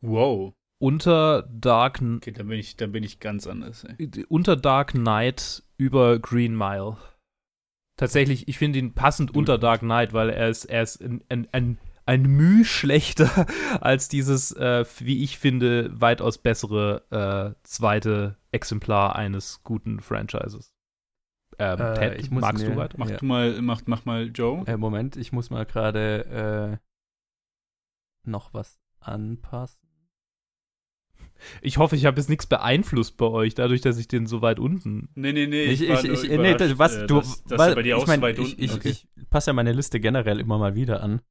Wow. Unter Dark, Okay, dann bin ich, dann bin ich ganz anders. Ey. unter Dark Knight über Green Mile. Tatsächlich, ich finde ihn passend Du- unter Dark Knight, weil er ist, er ist ein, ein, ein, ein Müh schlechter als dieses, äh, wie ich finde, weitaus bessere äh, zweite Exemplar eines guten Franchises. Ähm, Äh, Ted, ich muss magst mir- du weiter? Mach Ja. du mal, mach, mach mal Joe. Äh, Moment, ich muss mal gerade äh, noch was anpassen. Ich hoffe, ich habe jetzt nichts beeinflusst bei euch, dadurch, dass ich den so weit unten. Nee, nee, nee. Ich, ich, ich, nee, was, du, dass, dass weil, er bei dir auch ich so mein, weit ich, unten ich, okay. ich passe ja meine Liste generell immer mal wieder an.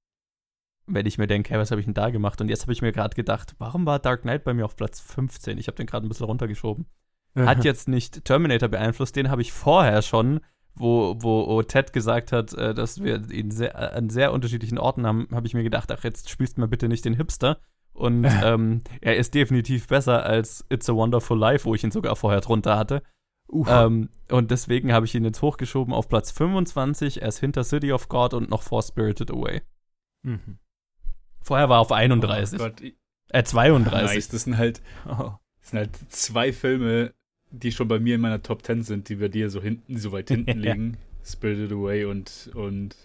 Wenn ich mir denke, hey, was habe ich denn da gemacht? Und jetzt habe ich mir gerade gedacht, warum war Dark Knight bei mir auf Platz 15? Ich habe den gerade ein bisschen runtergeschoben. Hat jetzt nicht Terminator beeinflusst, den habe ich vorher schon, wo, wo Ted gesagt hat, äh, dass wir ihn sehr, äh, an sehr unterschiedlichen Orten haben, habe ich mir gedacht, ach, jetzt spielst du mal bitte nicht den Hipster. Und ähm, er ist definitiv besser als It's a Wonderful Life, wo ich ihn sogar vorher drunter hatte. Ähm, und deswegen habe ich ihn jetzt hochgeschoben auf Platz 25. Er ist hinter City of God und noch vor Spirited Away. Mhm. Vorher war er auf 31. Oh Gott, äh, 32. nice. Das sind halt, das sind halt zwei Filme, die schon bei mir in meiner Top 10 sind, die bei dir so hinten, so weit hinten liegen. Spirited Away und, und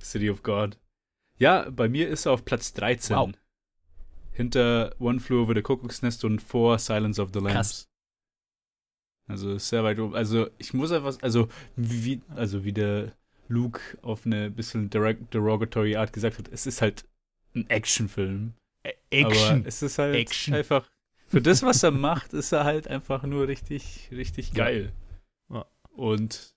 City of God. Ja, bei mir ist er auf Platz 13. Wow. Hinter One Flew Over the Cuckoo's Nest und vor Silence of the Lambs. Krass. Also sehr weit oben. Also ich muss einfach, also wie, also wie der Luke auf eine bisschen derog- derogatory Art gesagt hat, es ist halt ein Actionfilm. Action. Aber es ist halt Action. einfach, für das, was er macht, ist er halt einfach nur richtig, richtig geil. Ja. Und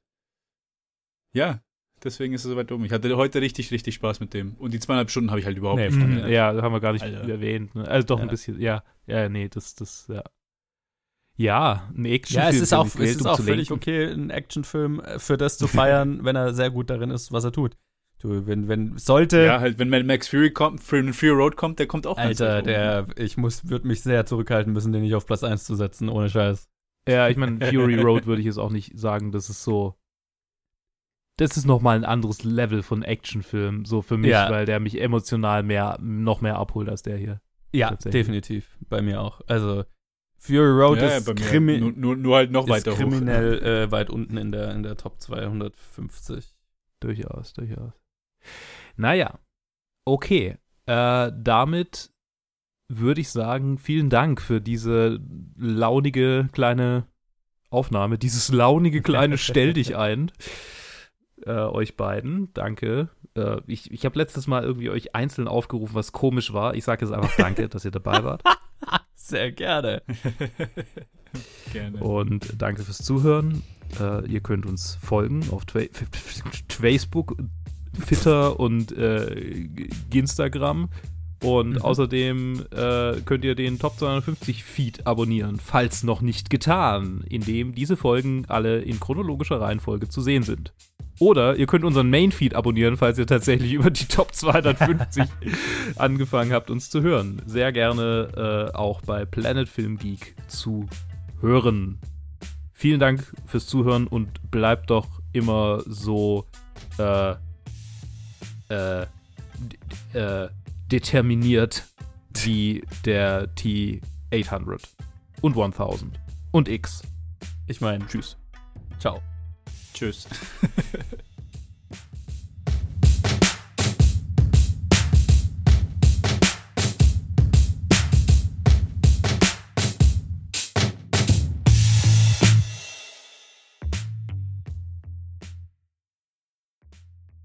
ja, deswegen ist er so weit oben. Ich hatte heute richtig, richtig Spaß mit dem. Und die zweieinhalb Stunden habe ich halt überhaupt Nee, nicht. mir. ja, das haben wir gar nicht Alter. erwähnt. Ne? Also doch ein Ja. bisschen, ja. Ja, nee, das, das, ja. Ja, ein Action Ja, es ist auch, es ist auch völlig okay, einen Actionfilm äh, für das zu feiern, wenn er sehr gut darin ist, was er tut. Du, wenn, wenn, sollte, Ja, halt, wenn Mad Max Fury kommt, Fury Road kommt, der kommt auch ganz Alter, der, ich muss, würde mich sehr zurückhalten müssen, den nicht auf Platz 1 zu setzen, ohne Scheiß. Ja, ich meine, Fury Road würde ich jetzt auch nicht sagen, das ist so. Das ist nochmal ein anderes Level von Actionfilm, so für mich, Ja. weil der mich emotional mehr, noch mehr abholt als der hier. Ja, Tatsächlich. definitiv. Bei mir auch. Also, Fury Road ja, ist, krimi nur, nur, nur halt noch weiter hoch. kriminell äh, weit unten in der, in der Top 250. Durchaus, durchaus. Naja, okay. Äh, damit würde ich sagen, vielen Dank für diese launige kleine Aufnahme, dieses launige kleine Stell dich ein. Äh, euch beiden, danke. Äh, ich ich habe letztes Mal irgendwie euch einzeln aufgerufen, was komisch war. Ich sage jetzt einfach danke, dass ihr dabei wart. Sehr gerne. Gerne. Und danke fürs Zuhören. Äh, ihr könnt uns folgen auf Twa Facebook, Twitter und äh, Instagram. Und Mhm. außerdem äh, könnt ihr den Top 250 Feed abonnieren, falls noch nicht getan, in dem diese Folgen alle in chronologischer Reihenfolge zu sehen sind. Oder ihr könnt unseren Main Feed abonnieren, falls ihr tatsächlich über die Top 250 angefangen habt, uns zu hören. Sehr gerne äh, auch bei Planet Film Geek zu hören. Vielen Dank fürs Zuhören und bleibt doch immer so äh, äh, äh, determiniert wie der T800 und 1000 und X. Ich meine, Tschüss. ciao. Tschüss.